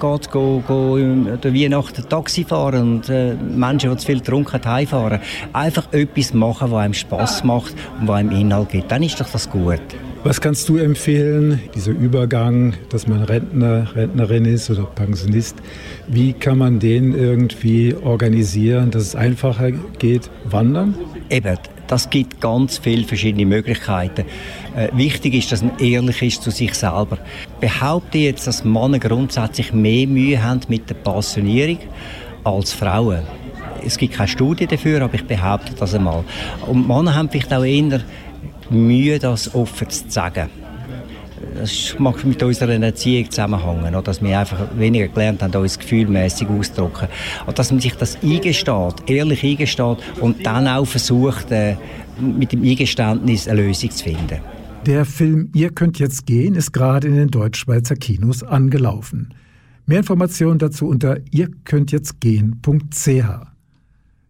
geht, go, go der Weihnachten Taxi fahren und äh, Menschen, die zu viel getrunken haben, heimfahren. Einfach etwas machen, was einem Spass macht und was einem Inhalt gibt. Dann ist doch das gut. Was kannst du empfehlen, dieser Übergang, dass man Rentner, Rentnerin ist oder Pensionist, wie kann man den irgendwie organisieren, dass es einfacher geht, wandern? Eben, das gibt ganz viele verschiedene Möglichkeiten. Äh, wichtig ist, dass man ehrlich ist zu sich selber. Behaupte jetzt, dass Männer grundsätzlich mehr Mühe haben mit der Pensionierung als Frauen. Es gibt keine Studie dafür, aber ich behaupte das einmal. Und Männer haben vielleicht auch eher Mühe, das offen zu sagen. Das mag mit unserer Erziehung zusammenhängen, dass wir einfach weniger gelernt haben, uns gefühlmäßig auszudrücken. Und dass man sich das eingesteht, ehrlich eingesteht und dann auch versucht, äh, mit dem Eingeständnis eine Lösung zu finden. Der Film Ihr könnt jetzt gehen ist gerade in den Deutschschweizer Kinos angelaufen. Mehr Informationen dazu unter ihrkönntjetztgehen.ch.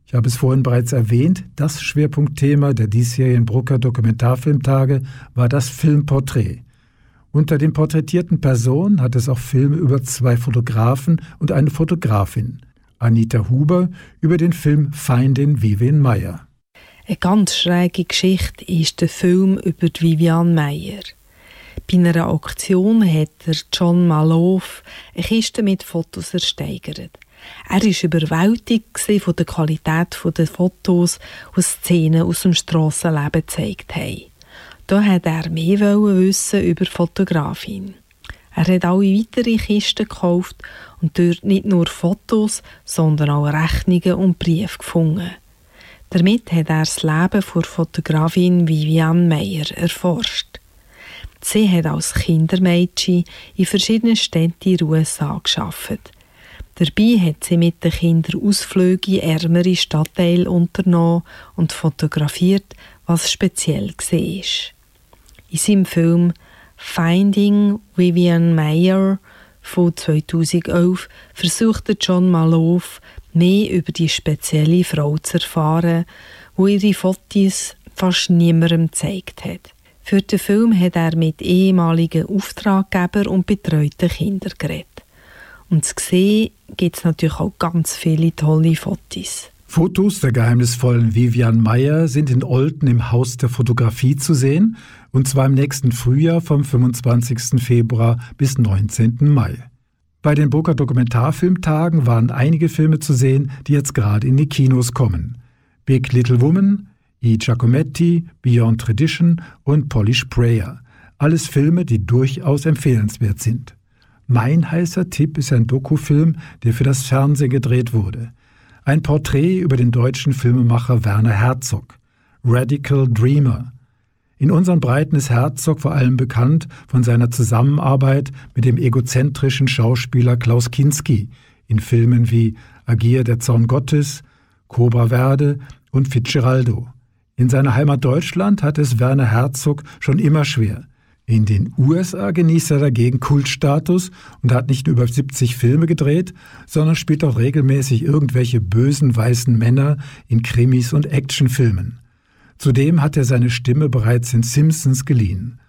Ich habe es vorhin bereits erwähnt, das Schwerpunktthema der diesjährigen Brucker Dokumentarfilmtage war das Filmporträt. Unter den porträtierten Personen hat es auch Filme über zwei Fotografen und eine Fotografin. Anita Huber über den Film Feindin Vivian Meyer. Eine ganz schräge Geschichte ist der Film über Vivian Meyer. Bei einer Auktion hat der John Malouf eine Kiste mit Fotos ersteigert. Er war überwältigt von der Qualität der Fotos und Szenen aus dem Strassenleben gezeigt haben. Da hat er mehr wissen über Fotografin. Er hat alle weitere Kisten gekauft und dort nicht nur Fotos, sondern auch Rechnungen und Briefe gefunden. Damit hat er das Leben der Fotografin Vivian Meyer erforscht. Sie hat als Kindermädchen in verschiedenen Städten in USA gearbeitet. Dabei hat sie mit den Kindern Ausflüge in ärmere Stadtteile unternommen und fotografiert, was speziell war. In seinem Film Finding Vivian Mayer von 2011 versuchte John Malouf, mehr über die spezielle Frau zu erfahren, wo ihre Fotos fast niemandem gezeigt hat. Für den Film hat er mit ehemaligen Auftraggebern und betreuten Kindern geredet. Und zu sehen gibt es natürlich auch ganz viele tolle Fotos. Fotos der geheimnisvollen Vivian Meyer sind in Olten im Haus der Fotografie zu sehen, und zwar im nächsten Frühjahr vom 25. Februar bis 19. Mai. Bei den Burger Dokumentarfilmtagen waren einige Filme zu sehen, die jetzt gerade in die Kinos kommen. Big Little Woman, E. Giacometti, Beyond Tradition und Polly Sprayer. Alles Filme, die durchaus empfehlenswert sind. Mein heißer Tipp ist ein Dokufilm, der für das Fernsehen gedreht wurde. Ein Porträt über den deutschen Filmemacher Werner Herzog. Radical Dreamer. In unseren Breiten ist Herzog vor allem bekannt von seiner Zusammenarbeit mit dem egozentrischen Schauspieler Klaus Kinski in Filmen wie Agier der Zorn Gottes, Cobra Verde und Fitzgeraldo. In seiner Heimat Deutschland hat es Werner Herzog schon immer schwer. In den USA genießt er dagegen Kultstatus und hat nicht nur über 70 Filme gedreht, sondern spielt auch regelmäßig irgendwelche bösen weißen Männer in Krimis und Actionfilmen. Zudem hat er seine Stimme bereits in Simpsons geliehen.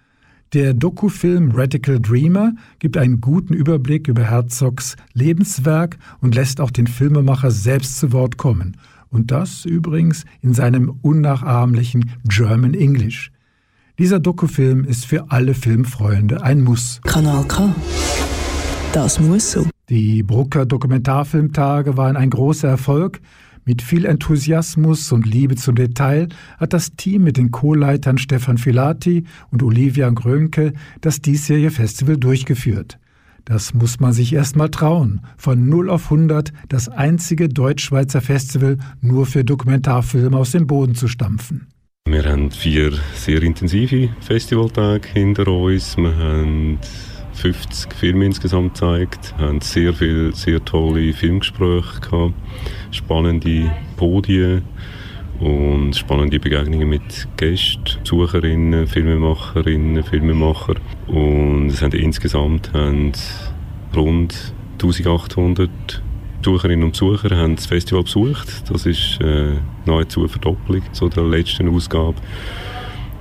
Der Dokufilm Radical Dreamer gibt einen guten Überblick über Herzogs Lebenswerk und lässt auch den Filmemacher selbst zu Wort kommen. Und das übrigens in seinem unnachahmlichen German English. Dieser Dokufilm ist für alle Filmfreunde ein Muss. Kanal K. Das muss so. Die Brucker Dokumentarfilmtage waren ein großer Erfolg. Mit viel Enthusiasmus und Liebe zum Detail hat das Team mit den Co-Leitern Stefan Filati und Olivia Grönke das diesjährige Festival durchgeführt. Das muss man sich erst mal trauen. Von 0 auf 100 das einzige Deutsch-Schweizer Festival nur für Dokumentarfilme aus dem Boden zu stampfen. Wir haben vier sehr intensive Festivaltage hinter uns. Wir haben 50 Filme insgesamt gezeigt, haben sehr viele sehr tolle Filmgespräche gehabt, spannende Podien und spannende Begegnungen mit Gästen, Besucherinnen, Filmemacherinnen, Filmemacher und es haben insgesamt haben rund 1800 Besucherinnen und Besucher haben das Festival besucht. Das ist äh, nahezu eine Verdopplung zu der letzten Ausgabe.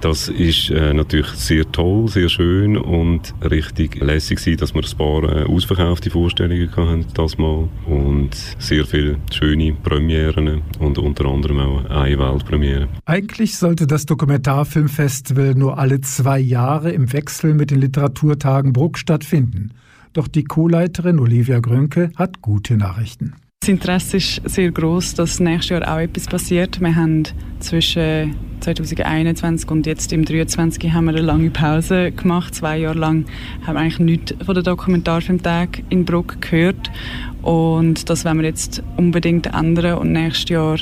Das ist äh, natürlich sehr toll, sehr schön und richtig lässig gewesen, dass wir ein paar äh, ausverkaufte Vorstellungen hatten das Mal und sehr viele schöne Premieren und unter anderem auch eine Weltpremiere. Eigentlich sollte das Dokumentarfilmfestival nur alle zwei Jahre im Wechsel mit den Literaturtagen Bruck stattfinden. Doch die Co-Leiterin Olivia Grönke hat gute Nachrichten. Das Interesse ist sehr groß, dass nächstes Jahr auch etwas passiert. Wir haben zwischen 2021 und jetzt im 2023 haben wir eine lange Pause gemacht. Zwei Jahre lang haben wir eigentlich nichts von den Dokumentarfilmtagen in Bruck gehört. Und das wollen wir jetzt unbedingt ändern und nächstes Jahr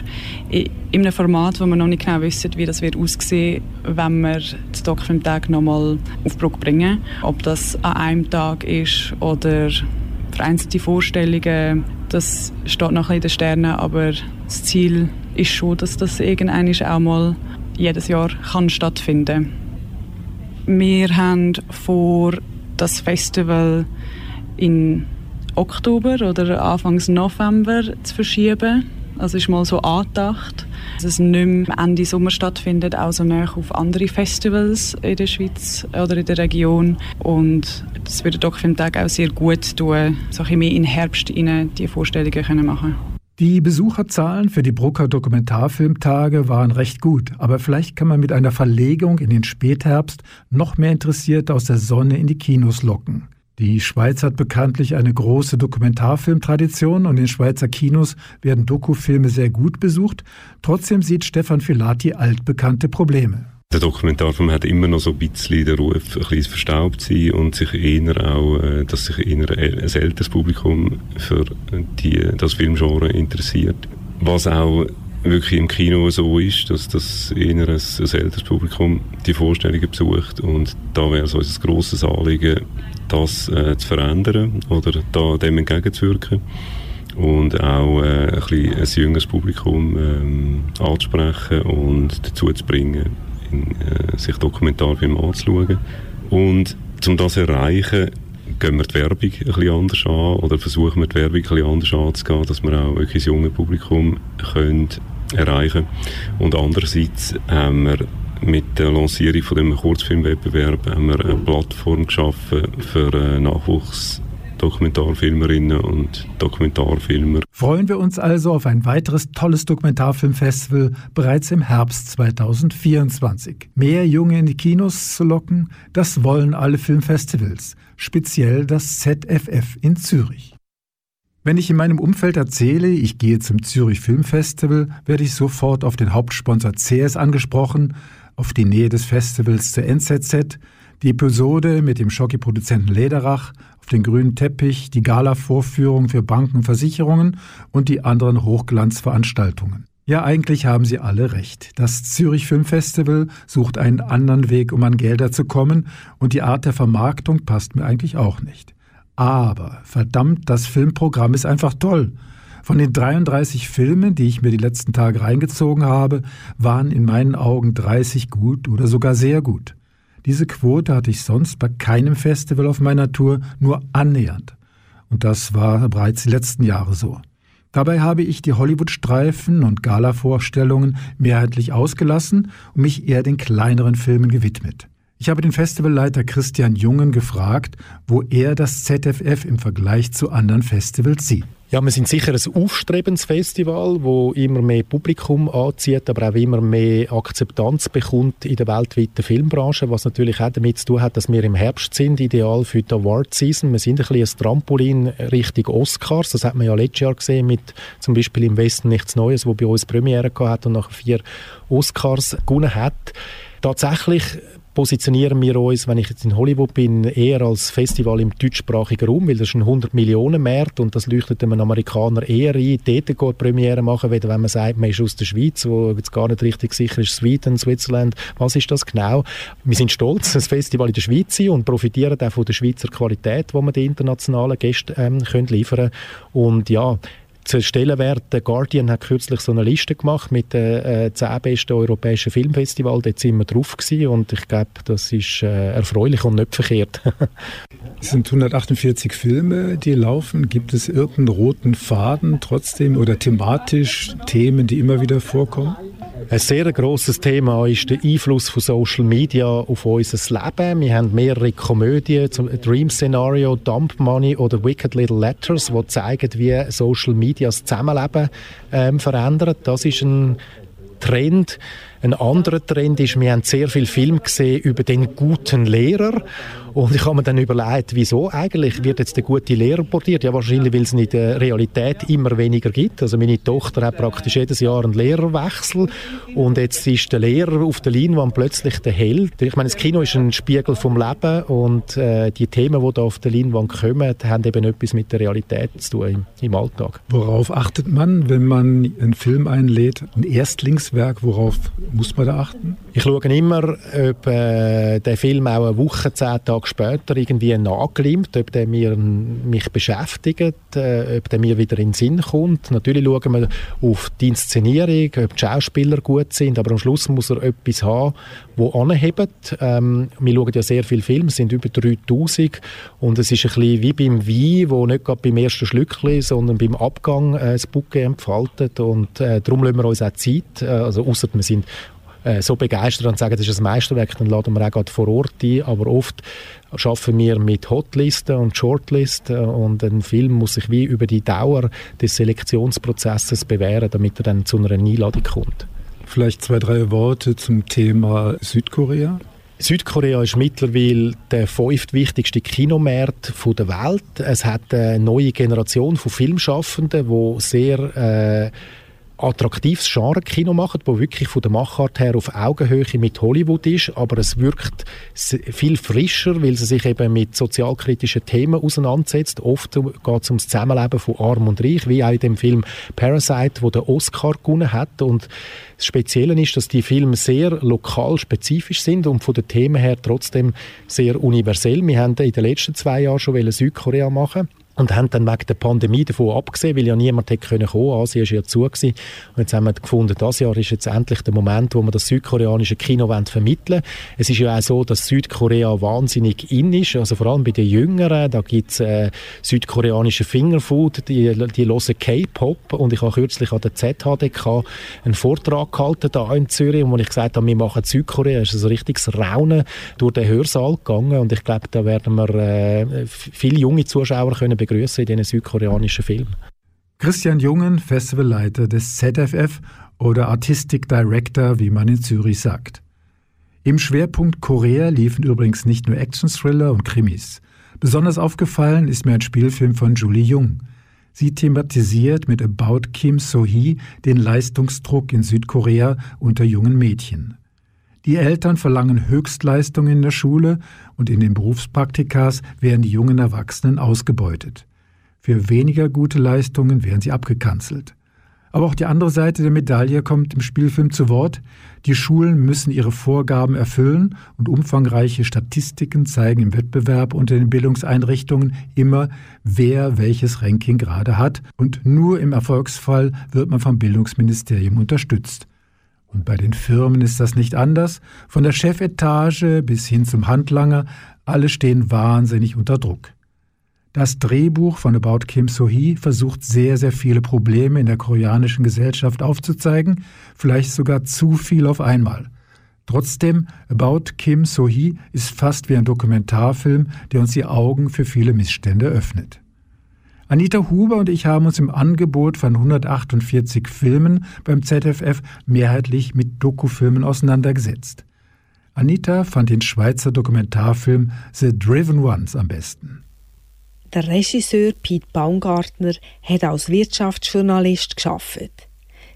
in einem Format, wo wir noch nicht genau wissen, wie das wird aussehen, wenn wir den Dokumentartag nochmal auf Bruck bringen. Ob das an einem Tag ist oder vereinzelte Vorstellungen, das steht noch in den Sternen, aber das Ziel ist schon, dass das irgendwann auch mal jedes Jahr kann stattfinden Wir haben vor, das Festival in Oktober oder Anfang November zu verschieben. Also ist mal so angedacht, dass es nicht mehr Ende Sommer stattfindet, auch so näher auf andere Festivals in der Schweiz oder in der Region. Und das würde doch für den Tag auch sehr gut tun, so ein mehr in Herbst rein die Vorstellungen können machen die Besucherzahlen für die Brucker Dokumentarfilmtage waren recht gut, aber vielleicht kann man mit einer Verlegung in den Spätherbst noch mehr Interessierte aus der Sonne in die Kinos locken. Die Schweiz hat bekanntlich eine große Dokumentarfilmtradition und in Schweizer Kinos werden Dokufilme sehr gut besucht. Trotzdem sieht Stefan Filati altbekannte Probleme. Der Dokumentarfilm hat immer noch so ein bisschen den Ruf, ein bisschen verstaubt zu sein und sich eher auch, äh, dass sich eher ein älteres Publikum für die, das Filmgenre interessiert. Was auch wirklich im Kino so ist, dass das eher ein, ein älteres Publikum die Vorstellungen besucht und da wäre uns ein grosses Anliegen, das äh, zu verändern oder da dem entgegenzuwirken und auch äh, ein, bisschen ein jüngeres Publikum ähm, anzusprechen und dazu zu bringen, in, äh, sich Dokumentarfilme anzuschauen. Und um das zu erreichen, gehen wir die Werbung ein bisschen anders an oder versuchen wir die Werbung ein bisschen anders anzugehen, dass wir auch wirklich das junge Publikum können erreichen Und andererseits haben wir mit der Lancierung von dem Kurzfilmwettbewerb haben wir eine Plattform geschaffen für äh, Nachwuchs Dokumentarfilmerinnen und Dokumentarfilmer. Freuen wir uns also auf ein weiteres tolles Dokumentarfilmfestival bereits im Herbst 2024. Mehr Junge in die Kinos zu locken, das wollen alle Filmfestivals, speziell das ZFF in Zürich. Wenn ich in meinem Umfeld erzähle, ich gehe zum Zürich Filmfestival, werde ich sofort auf den Hauptsponsor CS angesprochen, auf die Nähe des Festivals zur NZZ, die Episode mit dem Schocki-Produzenten Lederach, auf den grünen Teppich, die Gala-Vorführung für Banken Versicherungen und die anderen Hochglanzveranstaltungen. Ja, eigentlich haben Sie alle recht. Das Zürich Filmfestival sucht einen anderen Weg, um an Gelder zu kommen, und die Art der Vermarktung passt mir eigentlich auch nicht. Aber verdammt, das Filmprogramm ist einfach toll. Von den 33 Filmen, die ich mir die letzten Tage reingezogen habe, waren in meinen Augen 30 gut oder sogar sehr gut. Diese Quote hatte ich sonst bei keinem Festival auf meiner Tour nur annähernd. Und das war bereits die letzten Jahre so. Dabei habe ich die Hollywood-Streifen und Gala-Vorstellungen mehrheitlich ausgelassen und mich eher den kleineren Filmen gewidmet. Ich habe den Festivalleiter Christian Jungen gefragt, wo er das ZFF im Vergleich zu anderen Festivals sieht. Ja, wir sind sicher ein aufstrebendes Festival, wo immer mehr Publikum anzieht, aber auch immer mehr Akzeptanz bekommt in der weltweiten Filmbranche, was natürlich auch damit zu tun hat, dass wir im Herbst sind, ideal für die Award Season. Wir sind ein bisschen ein Trampolin Richtung Oscars. Das hat man ja letztes Jahr gesehen mit zum Beispiel im Westen nichts Neues, wo bei uns Premiere gehabt hat und nach vier Oscars gewonnen hat. Tatsächlich positionieren wir uns, wenn ich jetzt in Hollywood bin, eher als Festival im deutschsprachigen Raum, weil das ist ein 100 Millionen Markt und das leuchtet einem Amerikaner eher ein, dort geht Premiere machen, weder wenn man sagt, man ist aus der Schweiz, wo jetzt gar nicht richtig sicher ist, Sweden, Switzerland, was ist das genau? Wir sind stolz, das Festival in der Schweiz sein und profitieren auch von der Schweizer Qualität, die wir den internationalen Gästen ähm, können liefern und ja, zu Stellenwert, der Guardian hat kürzlich so eine Liste gemacht mit den äh, zehn besten europäischen Filmfestivals. Dort sind wir drauf gewesen und ich glaube, das ist äh, erfreulich und nicht verkehrt. es sind 148 Filme, die laufen. Gibt es irgendeinen roten Faden trotzdem oder thematisch Themen, die immer wieder vorkommen? Ein sehr grosses Thema ist der Einfluss von Social Media auf unser Leben. Wir haben mehrere Komödien, zum Dream Scenario, Dump Money oder Wicked Little Letters, die zeigen, wie Social Media das Zusammenleben ähm, verändert. Das ist ein Trend. Ein anderer Trend ist, wir haben sehr viel Film gesehen über den guten Lehrer und ich habe mir dann überlegt, wieso eigentlich wird jetzt der gute Lehrer portiert? Ja, wahrscheinlich, weil es in der Realität immer weniger gibt. Also meine Tochter hat praktisch jedes Jahr einen Lehrerwechsel und jetzt ist der Lehrer auf der Leinwand plötzlich der Held. Ich meine, das Kino ist ein Spiegel vom Leben und äh, die Themen, die da auf der Leinwand kommen, haben eben etwas mit der Realität zu tun im, im Alltag. Worauf achtet man, wenn man einen Film einlädt? Ein Erstlingswerk, worauf muss man da achten? Ich schaue immer, ob äh, der Film auch eine Woche, zehn Tage später irgendwie nachglimmt, ob der mir, mich beschäftigt, äh, ob der mir wieder in den Sinn kommt. Natürlich schauen wir auf die Inszenierung, ob die Schauspieler gut sind, aber am Schluss muss er etwas haben, wo anhebt. Ähm, wir schauen ja sehr viele Filme, es sind über 3000 und es ist ein bisschen wie beim Wein, wo nicht gerade beim ersten Schlückchen, sondern beim Abgang äh, das Bouquet entfaltet und äh, darum lassen wir uns auch Zeit, äh, also außer wir sind äh, so begeistert und sagen, das ist ein Meisterwerk, dann laden wir auch gerade vor Ort ein. Aber oft arbeiten wir mit Hotlisten und Shortlisten und ein Film muss sich wie über die Dauer des Selektionsprozesses bewähren, damit er dann zu einer Einladung kommt. Vielleicht zwei, drei Worte zum Thema Südkorea. Südkorea ist mittlerweile der fünftwichtigste Kinomarkt der Welt. Es hat eine neue Generation von Filmschaffenden, die sehr äh, attraktives Genre-Kino machen, wo wirklich von der Machart her auf Augenhöhe mit Hollywood ist, aber es wirkt viel frischer, weil sie sich eben mit sozialkritischen Themen auseinandersetzt. Oft geht es ums Zusammenleben von Arm und Reich, wie auch in dem Film Parasite, wo der Oscar gewonnen hat und das Spezielle ist, dass die Filme sehr lokal spezifisch sind und von den Themen her trotzdem sehr universell. Wir haben in den letzten zwei Jahren schon Südkorea machen und haben dann wegen der Pandemie davon abgesehen, weil ja niemand hätte können kommen. Asien war ja zu gewesen. Und jetzt haben wir gefunden, das Jahr ist jetzt endlich der Moment, wo wir das südkoreanische Kino vermitteln Es ist ja auch so, dass Südkorea wahnsinnig in ist, also vor allem bei den Jüngeren. Da gibt es äh, südkoreanische Fingerfood, die, die hören K-Pop und ich habe kürzlich an der ZHDK einen Vortrag gehalten da in Zürich, wo ich gesagt habe, wir machen Südkorea. Es ist ein richtiges Raunen durch den Hörsaal gegangen und ich glaube, da werden wir äh, viele junge Zuschauer können begrüßen in diesen südkoreanischen Filmen. Christian Jungen, Festivalleiter des ZFF oder Artistic Director, wie man in Zürich sagt. Im Schwerpunkt Korea liefen übrigens nicht nur Action-Thriller und Krimis. Besonders aufgefallen ist mir ein Spielfilm von Julie Jung. Sie thematisiert mit About Kim So-hee den Leistungsdruck in Südkorea unter jungen Mädchen. Die Eltern verlangen Höchstleistungen in der Schule und in den Berufspraktikas werden die jungen Erwachsenen ausgebeutet. Für weniger gute Leistungen werden sie abgekanzelt. Aber auch die andere Seite der Medaille kommt im Spielfilm zu Wort. Die Schulen müssen ihre Vorgaben erfüllen und umfangreiche Statistiken zeigen im Wettbewerb unter den Bildungseinrichtungen immer, wer welches Ranking gerade hat und nur im Erfolgsfall wird man vom Bildungsministerium unterstützt. Und bei den Firmen ist das nicht anders. Von der Chefetage bis hin zum Handlanger, alle stehen wahnsinnig unter Druck. Das Drehbuch von About Kim So-hee versucht sehr, sehr viele Probleme in der koreanischen Gesellschaft aufzuzeigen, vielleicht sogar zu viel auf einmal. Trotzdem, About Kim So-hee ist fast wie ein Dokumentarfilm, der uns die Augen für viele Missstände öffnet. Anita Huber und ich haben uns im Angebot von 148 Filmen beim ZFF mehrheitlich mit Dokufilmen auseinandergesetzt. Anita fand den Schweizer Dokumentarfilm The Driven Ones am besten. Der Regisseur Pete Baumgartner hat als Wirtschaftsjournalist geschafft.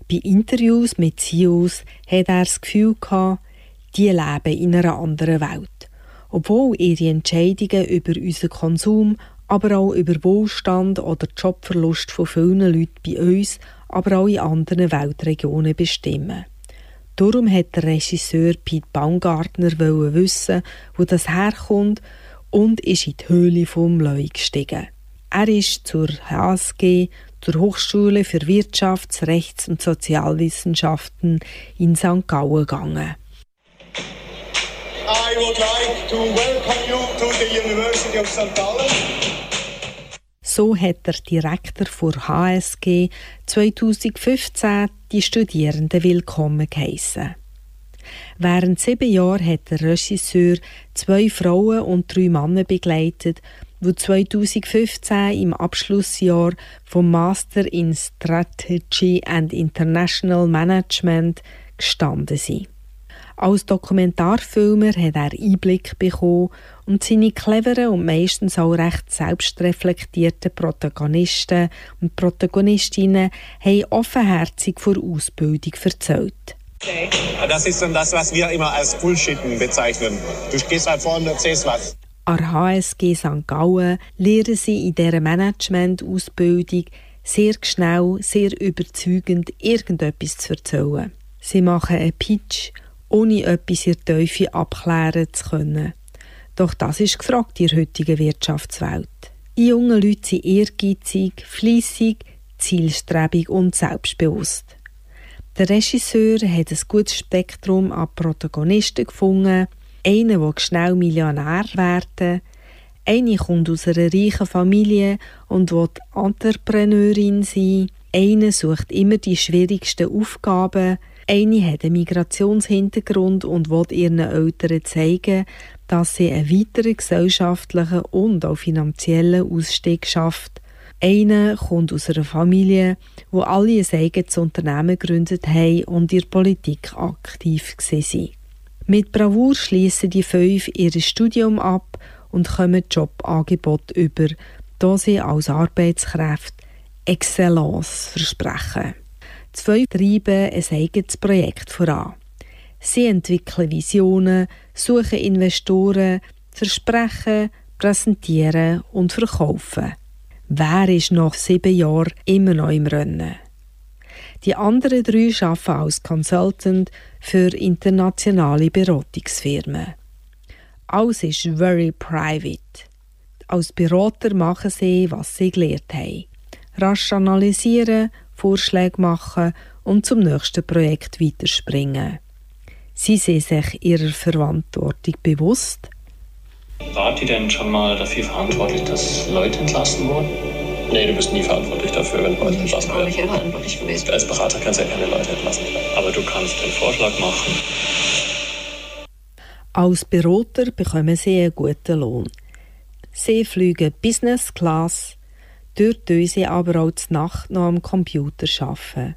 Bei Interviews mit CEOs hat er das Gefühl gehabt, die leben in einer anderen Welt. Obwohl ihre Entscheidungen über unseren Konsum, aber auch über Wohlstand oder Jobverlust von vielen Leuten bei uns, aber auch in anderen Weltregionen bestimmen. Darum hat der Regisseur Pete Baumgartner wissen, wo das herkommt und ist in die Höhle vom Leu gestiegen. Er ist zur HSG, zur Hochschule für Wirtschafts-, Rechts- und Sozialwissenschaften in St. Gallen gegangen. I would like to welcome you to the University of St. Gallen. So hat der Direktor der HSG 2015 die Studierenden willkommen geheissen. Während sieben Jahren hat der Regisseur zwei Frauen und drei Männer begleitet, die 2015 im Abschlussjahr vom Master in Strategy and International Management gestanden sind. Als Dokumentarfilmer hat er Einblick bekommen und seine cleveren und meistens auch recht selbstreflektierten Protagonisten und Protagonistinnen haben offenherzig vor Ausbildung erzählt. Das ist dann das, was wir immer als Bullshitten bezeichnen. Du gehst halt vorne und erzählst was. An HSG St. Gallen lernen sie in dieser Management-Ausbildung sehr schnell, sehr überzeugend irgendetwas zu erzählen. Sie machen einen Pitch, ohne etwas in der Teufel abklären zu können. Doch das ist gefragt in der heutigen Wirtschaftswelt. Die jungen Leute sind ehrgeizig, fleissig, zielstrebig und selbstbewusst. Der Regisseur hat ein gutes Spektrum an Protagonisten gefunden. Einer will schnell Millionär werden, eine kommt aus einer reichen Familie und will Entrepreneurin sein, einer sucht immer die schwierigsten Aufgaben, eine hat einen Migrationshintergrund und will ihren Eltern zeigen, dass sie einen weiteren gesellschaftlichen und auch finanziellen Ausstieg schafft. Einer kommt aus einer Familie, wo alle ein eigenes Unternehmen gegründet haben und in der Politik aktiv waren. Mit Bravour schließen die fünf ihr Studium ab und kommen Jobangebot über, da sie als Arbeitskräfte Excellence versprechen. Zwei treiben ein eigenes Projekt voran. Sie entwickeln Visionen, suchen Investoren, versprechen, präsentieren und verkaufen. Wer ist nach sieben Jahren immer noch im Rennen? Die anderen drei arbeiten als Consultant für internationale Beratungsfirmen. Alles ist very private. Als Berater machen sie, was sie gelernt haben. Rasch analysieren, Vorschläge machen und zum nächsten Projekt weiterspringen. Sie sind sich ihrer Verantwortung bewusst. Wart ihr denn schon mal dafür verantwortlich, dass Leute entlassen wurden? Nee, du bist nie verantwortlich dafür, wenn Leute entlassen werden. Ich bin auch nicht verantwortlich gewesen. Als Berater kannst du ja keine Leute entlassen. Aber du kannst den Vorschlag machen. Als Berater bekommen sie einen guten Lohn. Sie fliegen Business Class, tun sie aber auch die Nacht noch am Computer arbeiten.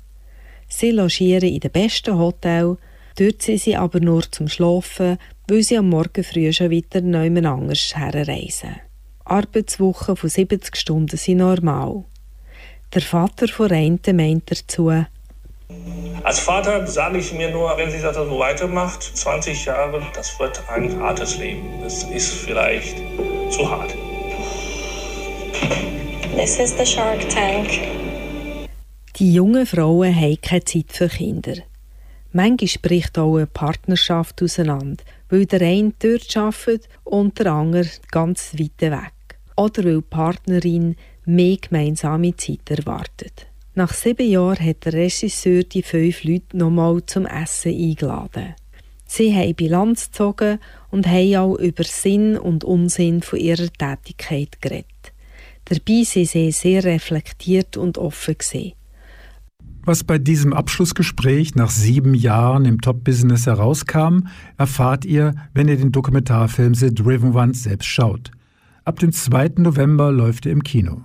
Sie logieren in den besten Hotels, dort sind sie aber nur zum Schlafen, weil sie am Morgen früh schon wieder jemand anders herreisen. Arbeitswochen von 70 Stunden sind normal. Der Vater von Rente meint dazu, als Vater sage ich mir nur, wenn sie das so weitermacht, 20 Jahre, das wird ein hartes Leben. Das ist vielleicht zu hart. This is the Shark Tank. Die jungen Frauen haben keine Zeit für Kinder. Manchmal bricht auch eine Partnerschaft auseinander, weil der eine dort arbeitet und der andere ganz weit weg. Oder weil die Partnerin mehr gemeinsame Zeit erwartet. Nach sieben Jahren hat der Regisseur die fünf Leute nochmal zum Essen eingeladen. Sie haben Bilanz gezogen und haben auch über Sinn und Unsinn von ihrer Tätigkeit geredet. Dabei sind sie sehr reflektiert und offen gewesen. Was bei diesem Abschlussgespräch nach sieben Jahren im Top-Business herauskam, erfahrt ihr, wenn ihr den Dokumentarfilm The Driven Ones selbst schaut. Ab dem 2. November läuft er im Kino.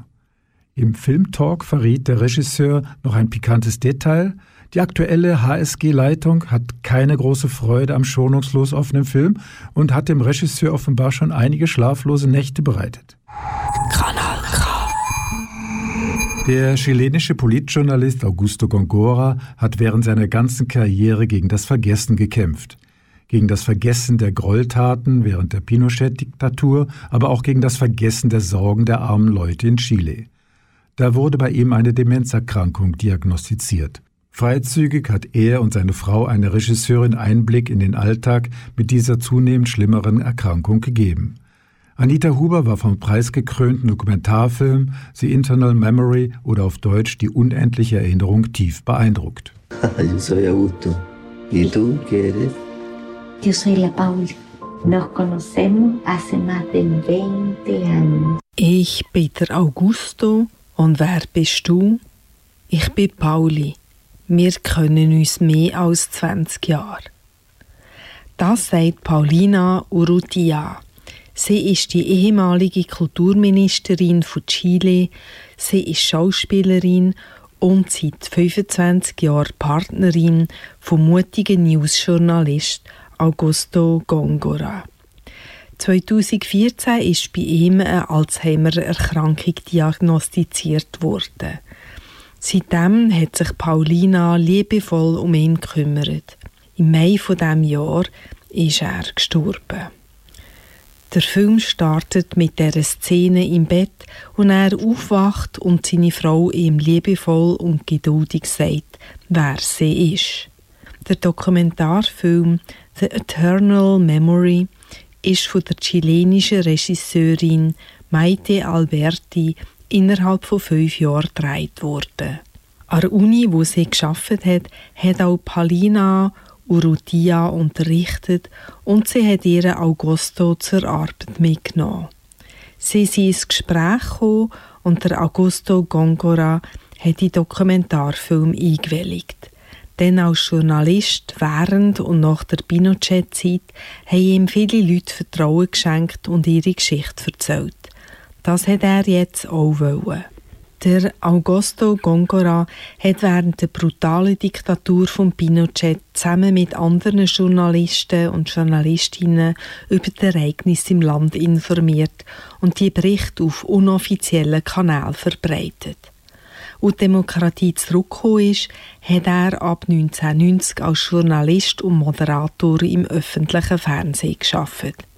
Im Filmtalk verriet der Regisseur noch ein pikantes Detail. Die aktuelle HSG-Leitung hat keine große Freude am schonungslos offenen Film und hat dem Regisseur offenbar schon einige schlaflose Nächte bereitet. Kanal K. Der chilenische Politjournalist Augusto Gongora hat während seiner ganzen Karriere gegen das Vergessen gekämpft. gegen das Vergessen der Gräueltaten während der Pinochet-Diktatur, aber auch gegen das Vergessen der Sorgen der armen Leute in Chile. Da wurde bei ihm eine Demenzerkrankung diagnostiziert. Freizügig hat er und seine Frau eine Regisseurin Einblick in den Alltag mit dieser zunehmend schlimmeren Erkrankung gegeben. Anita Huber war vom preisgekrönten Dokumentarfilm The Internal Memory oder auf Deutsch Die unendliche Erinnerung tief beeindruckt. Yo soy Augusto. ¿Y tú qué eres? Yo soy la Pauli. Nos conocemos hace más de 20 años. Ich bin der Augusto und wer bist du? Ich bin Pauli. Wir kennen uns mehr als 20 Jahre. Das sagt Paulina Urrutia. Sie ist die ehemalige Kulturministerin von Chile. Sie ist Schauspielerin und seit 25 Jahren Partnerin vom mutigen Newsjournalist Augusto Gongora. 2014 ist bei ihm eine Alzheimer-Erkrankung diagnostiziert worden. Seitdem hat sich Paulina liebevoll um ihn gekümmert. Im Mai von dem Jahr ist er gestorben. Der Film startet mit der Szene im Bett und er aufwacht und seine Frau ihm liebevoll und geduldig sagt, wer sie ist. Der Dokumentarfilm The Eternal Memory ist von der chilenischen Regisseurin Maite Alberti innerhalb von fünf Jahren gedreht worden. An der Uni, wo sie geschafft hat, hat auch Palina Urrutia unterrichtet und sie hat ihren Augusto zur Arbeit mitgenommen. Sie sind ins Gespräch gekommen und der Augusto Gongora hat die Dokumentarfilm eingewilligt. Denn als Journalist während und nach der Pinochet-Zeit haben ihm viele Leute Vertrauen geschenkt und ihre Geschichte erzählt. Das hat er jetzt auch wollen. Der Augusto Gongora hat während der brutalen Diktatur von Pinochet zusammen mit anderen Journalisten und Journalistinnen über die Ereignisse im Land informiert und die Berichte auf unoffiziellen Kanälen verbreitet. Als die Demokratie zurückgekommen ist, hat er ab 1990 als Journalist und Moderator im öffentlichen Fernsehen geschafft.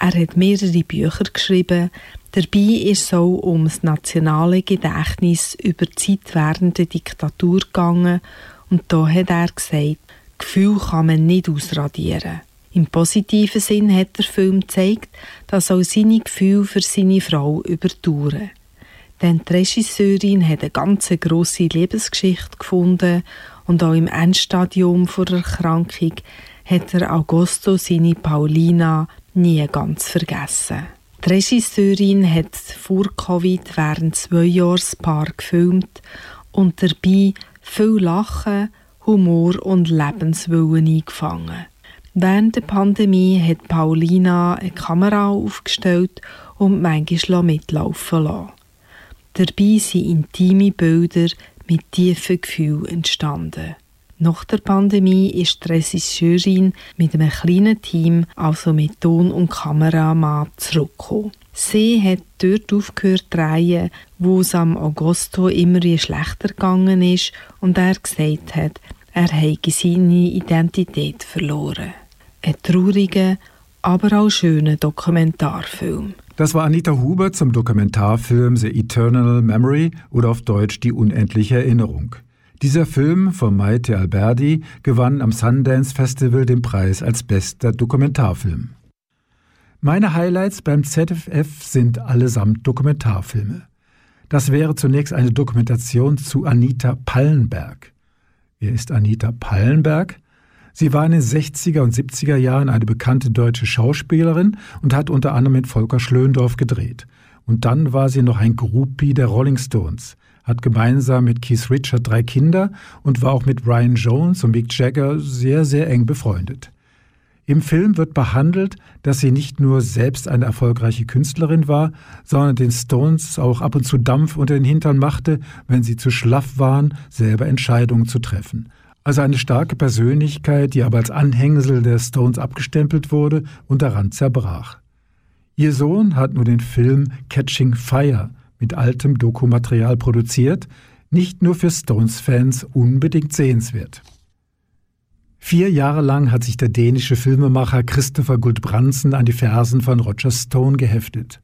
Er hat mehrere Bücher geschrieben, Dabei ist es um das nationale Gedächtnis über die Zeit während der Diktatur gegangen und da hat er gesagt, Gefühl kann man nicht ausradieren. Im positiven Sinn hat der Film gezeigt, dass auch seine Gefühle für seine Frau überdauern. Denn die Regisseurin hat eine ganz grosse Lebensgeschichte gefunden und auch im Endstadium der Erkrankung hat der Augusto seine Paulina nie ganz vergessen. Die Regisseurin hat vor Covid während zwei Jahren das Paar gefilmt und dabei viel Lachen, Humor und Lebenswillen eingefangen. Während der Pandemie hat Paulina eine Kamera aufgestellt und manchmal mitlaufen lassen. Dabei sind intime Bilder mit tiefen Gefühlen entstanden. Nach der Pandemie ist die Regisseurin mit einem kleinen Team, also mit Ton- und Kameramann, zurückgekommen. Sie hat dort aufgehört zu drehen, wo es am Augusto immer schlechter gegangen ist und er gesagt hat, er habe seine Identität verloren. Ein trauriger, aber auch schöner Dokumentarfilm. Das war Anita Huber zum Dokumentarfilm The Eternal Memory oder auf Deutsch Die unendliche Erinnerung. Dieser Film von Maite Alberdi gewann am Sundance Festival den Preis als bester Dokumentarfilm. Meine Highlights beim ZFF sind allesamt Dokumentarfilme. Das wäre zunächst eine Dokumentation zu Anita Pallenberg. Wer ist Anita Pallenberg? Sie war in den 60er und 70er Jahren eine bekannte deutsche Schauspielerin und hat unter anderem mit Volker Schlöndorff gedreht. Und dann war sie noch ein Groupie der Rolling Stones hat gemeinsam mit Keith Richard drei Kinder und war auch mit Ryan Jones und Mick Jagger sehr, sehr eng befreundet. Im Film wird behandelt, dass sie nicht nur selbst eine erfolgreiche Künstlerin war, sondern den Stones auch ab und zu Dampf unter den Hintern machte, wenn sie zu schlaff waren, selber Entscheidungen zu treffen. Also eine starke Persönlichkeit, die aber als Anhängsel der Stones abgestempelt wurde und daran zerbrach. Ihr Sohn hat nur den Film Catching Fire mit altem Dokumaterial produziert, nicht nur für Stones-Fans unbedingt sehenswert. Vier Jahre lang hat sich der dänische Filmemacher Christopher Guldbrandsen an die Fersen von Roger Stone geheftet.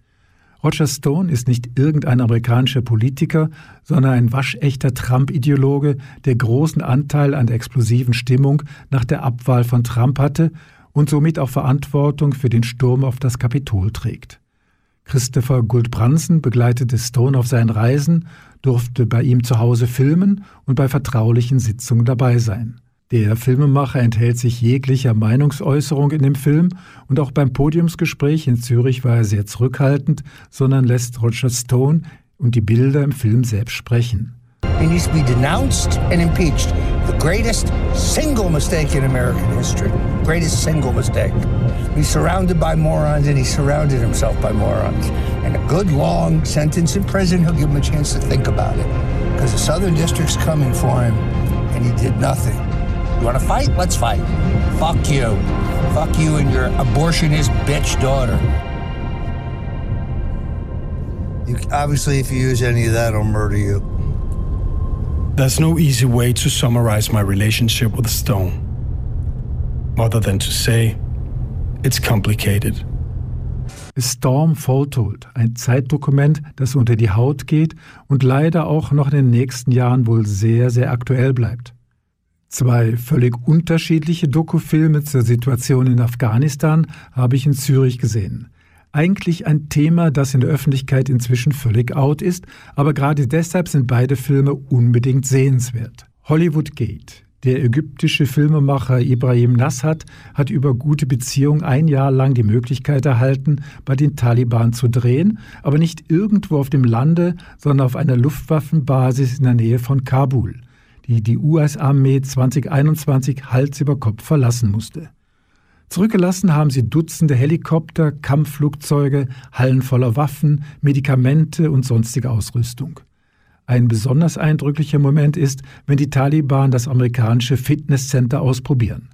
Roger Stone ist nicht irgendein amerikanischer Politiker, sondern ein waschechter Trump-Ideologe, der großen Anteil an der explosiven Stimmung nach der Abwahl von Trump hatte und somit auch Verantwortung für den Sturm auf das Kapitol trägt. Christopher Guldbrandsen begleitete Stone auf seinen Reisen, durfte bei ihm zu Hause filmen und bei vertraulichen Sitzungen dabei sein. Der Filmemacher enthält sich jeglicher Meinungsäußerung in dem Film und auch beim Podiumsgespräch in Zürich war er sehr zurückhaltend, sondern lässt Roger Stone und die Bilder im Film selbst sprechen. He needs to be denounced and impeached. The greatest single mistake in American history. Greatest single mistake. He's surrounded by morons and he surrounded himself by morons. And a good long sentence in prison, he'll give him a chance to think about it. Because the Southern District's coming for him and he did nothing. You want to fight? Let's fight. Fuck you. Fuck you and your abortionist bitch daughter. You, obviously, if you use any of that, I'll murder you. There's no easy way to summarize my relationship with Stone, other than to say it's complicated. Storm Foretold, ein Zeitdokument, das unter die Haut geht und leider auch noch in den nächsten Jahren wohl sehr, sehr aktuell bleibt. Zwei völlig unterschiedliche Dokufilme zur Situation in Afghanistan habe ich in Zürich gesehen. Eigentlich ein Thema, das in der Öffentlichkeit inzwischen völlig out ist, aber gerade deshalb sind beide Filme unbedingt sehenswert. Hollywood Gate. Der ägyptische Filmemacher Ibrahim Nassat hat über gute Beziehungen ein Jahr lang die Möglichkeit erhalten, bei den Taliban zu drehen, aber nicht irgendwo auf dem Lande, sondern auf einer Luftwaffenbasis in der Nähe von Kabul die die US-Armee 2021 Hals über Kopf verlassen musste. Zurückgelassen haben sie Dutzende Helikopter, Kampfflugzeuge, Hallen voller Waffen, Medikamente und sonstige Ausrüstung. Ein besonders eindrücklicher Moment ist, wenn die Taliban das amerikanische Fitnesscenter ausprobieren.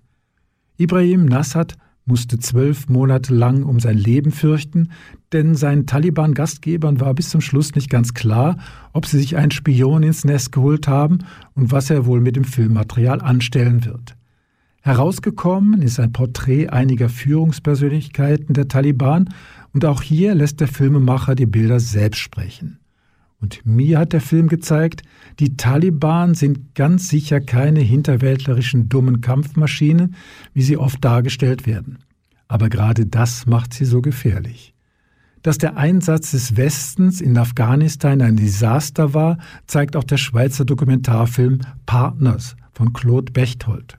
Ibrahim Nassad musste zwölf Monate lang um sein Leben fürchten, denn seinen Taliban-Gastgebern war bis zum Schluss nicht ganz klar, ob sie sich einen Spion ins Nest geholt haben und was er wohl mit dem Filmmaterial anstellen wird. Herausgekommen ist ein Porträt einiger Führungspersönlichkeiten der Taliban und auch hier lässt der Filmemacher die Bilder selbst sprechen. Und mir hat der Film gezeigt, die Taliban sind ganz sicher keine hinterwäldlerischen dummen Kampfmaschinen, wie sie oft dargestellt werden. Aber gerade das macht sie so gefährlich. Dass der Einsatz des Westens in Afghanistan ein Desaster war, zeigt auch der Schweizer Dokumentarfilm Partners von Claude Bechtold.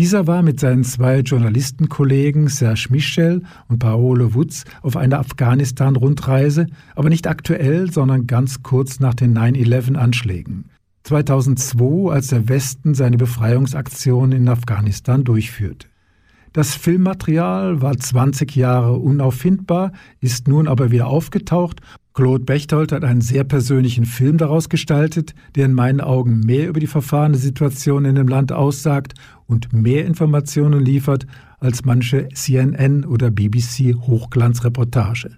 Dieser war mit seinen zwei Journalistenkollegen Serge Michel und Paolo Wutz auf einer Afghanistan-Rundreise, aber nicht aktuell, sondern ganz kurz nach den 9-11-Anschlägen. 2002, als der Westen seine Befreiungsaktion in Afghanistan durchführte. Das Filmmaterial war 20 Jahre unauffindbar, ist nun aber wieder aufgetaucht. Claude Bechtold hat einen sehr persönlichen Film daraus gestaltet, der in meinen Augen mehr über die verfahrene Situation in dem Land aussagt und mehr Informationen liefert als manche CNN oder BBC Hochglanzreportage.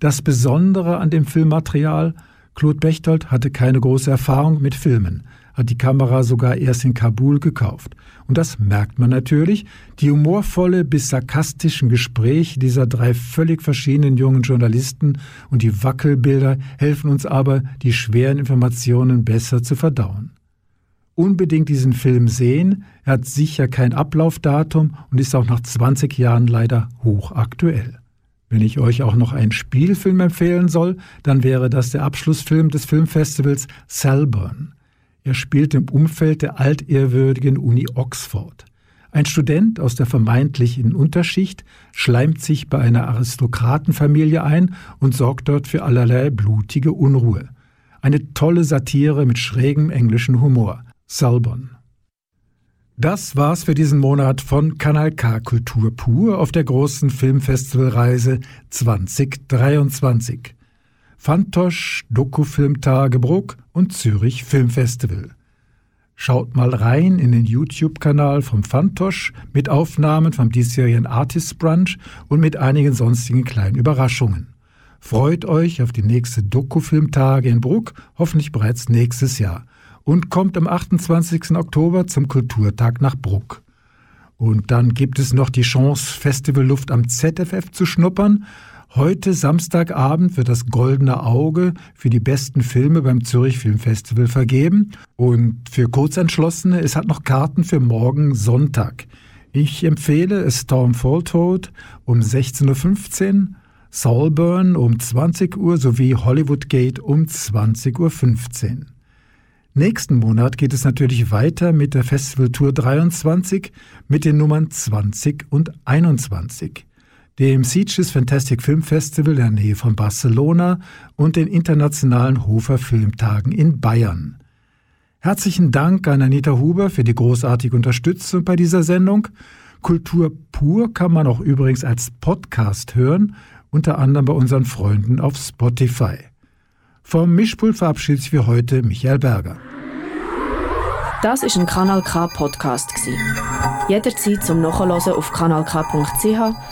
Das Besondere an dem Filmmaterial, Claude Bechtold hatte keine große Erfahrung mit Filmen, hat die Kamera sogar erst in Kabul gekauft. Und das merkt man natürlich. Die humorvolle bis sarkastischen Gespräche dieser drei völlig verschiedenen jungen Journalisten und die Wackelbilder helfen uns aber, die schweren Informationen besser zu verdauen. Unbedingt diesen Film sehen, er hat sicher kein Ablaufdatum und ist auch nach 20 Jahren leider hochaktuell. Wenn ich euch auch noch einen Spielfilm empfehlen soll, dann wäre das der Abschlussfilm des Filmfestivals Selburn. Er spielt im Umfeld der altehrwürdigen Uni Oxford. Ein Student aus der vermeintlichen Unterschicht schleimt sich bei einer Aristokratenfamilie ein und sorgt dort für allerlei blutige Unruhe. Eine tolle Satire mit schrägem englischen Humor. Salbon. Das war's für diesen Monat von Kanal K Kultur pur auf der großen Filmfestivalreise 2023. Fantosch, Dokufilm Tagebruck und Zürich Filmfestival. Schaut mal rein in den YouTube-Kanal vom Fantosch mit Aufnahmen vom diesjährigen Artist Brunch und mit einigen sonstigen kleinen Überraschungen. Freut euch auf die nächste Dokufilmtage in Bruck, hoffentlich bereits nächstes Jahr. Und kommt am 28. Oktober zum Kulturtag nach Bruck. Und dann gibt es noch die Chance, Festivalluft am ZFF zu schnuppern. Heute Samstagabend wird das Goldene Auge für die besten Filme beim Zürich Filmfestival vergeben. Und für Kurzentschlossene, es hat noch Karten für morgen Sonntag. Ich empfehle Storm Toad um 16.15 Uhr, Soulburn um 20 Uhr sowie Hollywood Gate um 20.15 Uhr. Nächsten Monat geht es natürlich weiter mit der Festival Tour 23 mit den Nummern 20 und 21 dem Sitges Fantastic Film Festival in der Nähe von Barcelona und den internationalen Hofer Filmtagen in Bayern. Herzlichen Dank an Anita Huber für die großartige Unterstützung bei dieser Sendung. Kultur pur kann man auch übrigens als Podcast hören, unter anderem bei unseren Freunden auf Spotify. Vom Mischpult verabschiedet sich für heute Michael Berger. Das ist ein Kanal K Podcast Jederzeit zum Nachhören auf kanalk.ch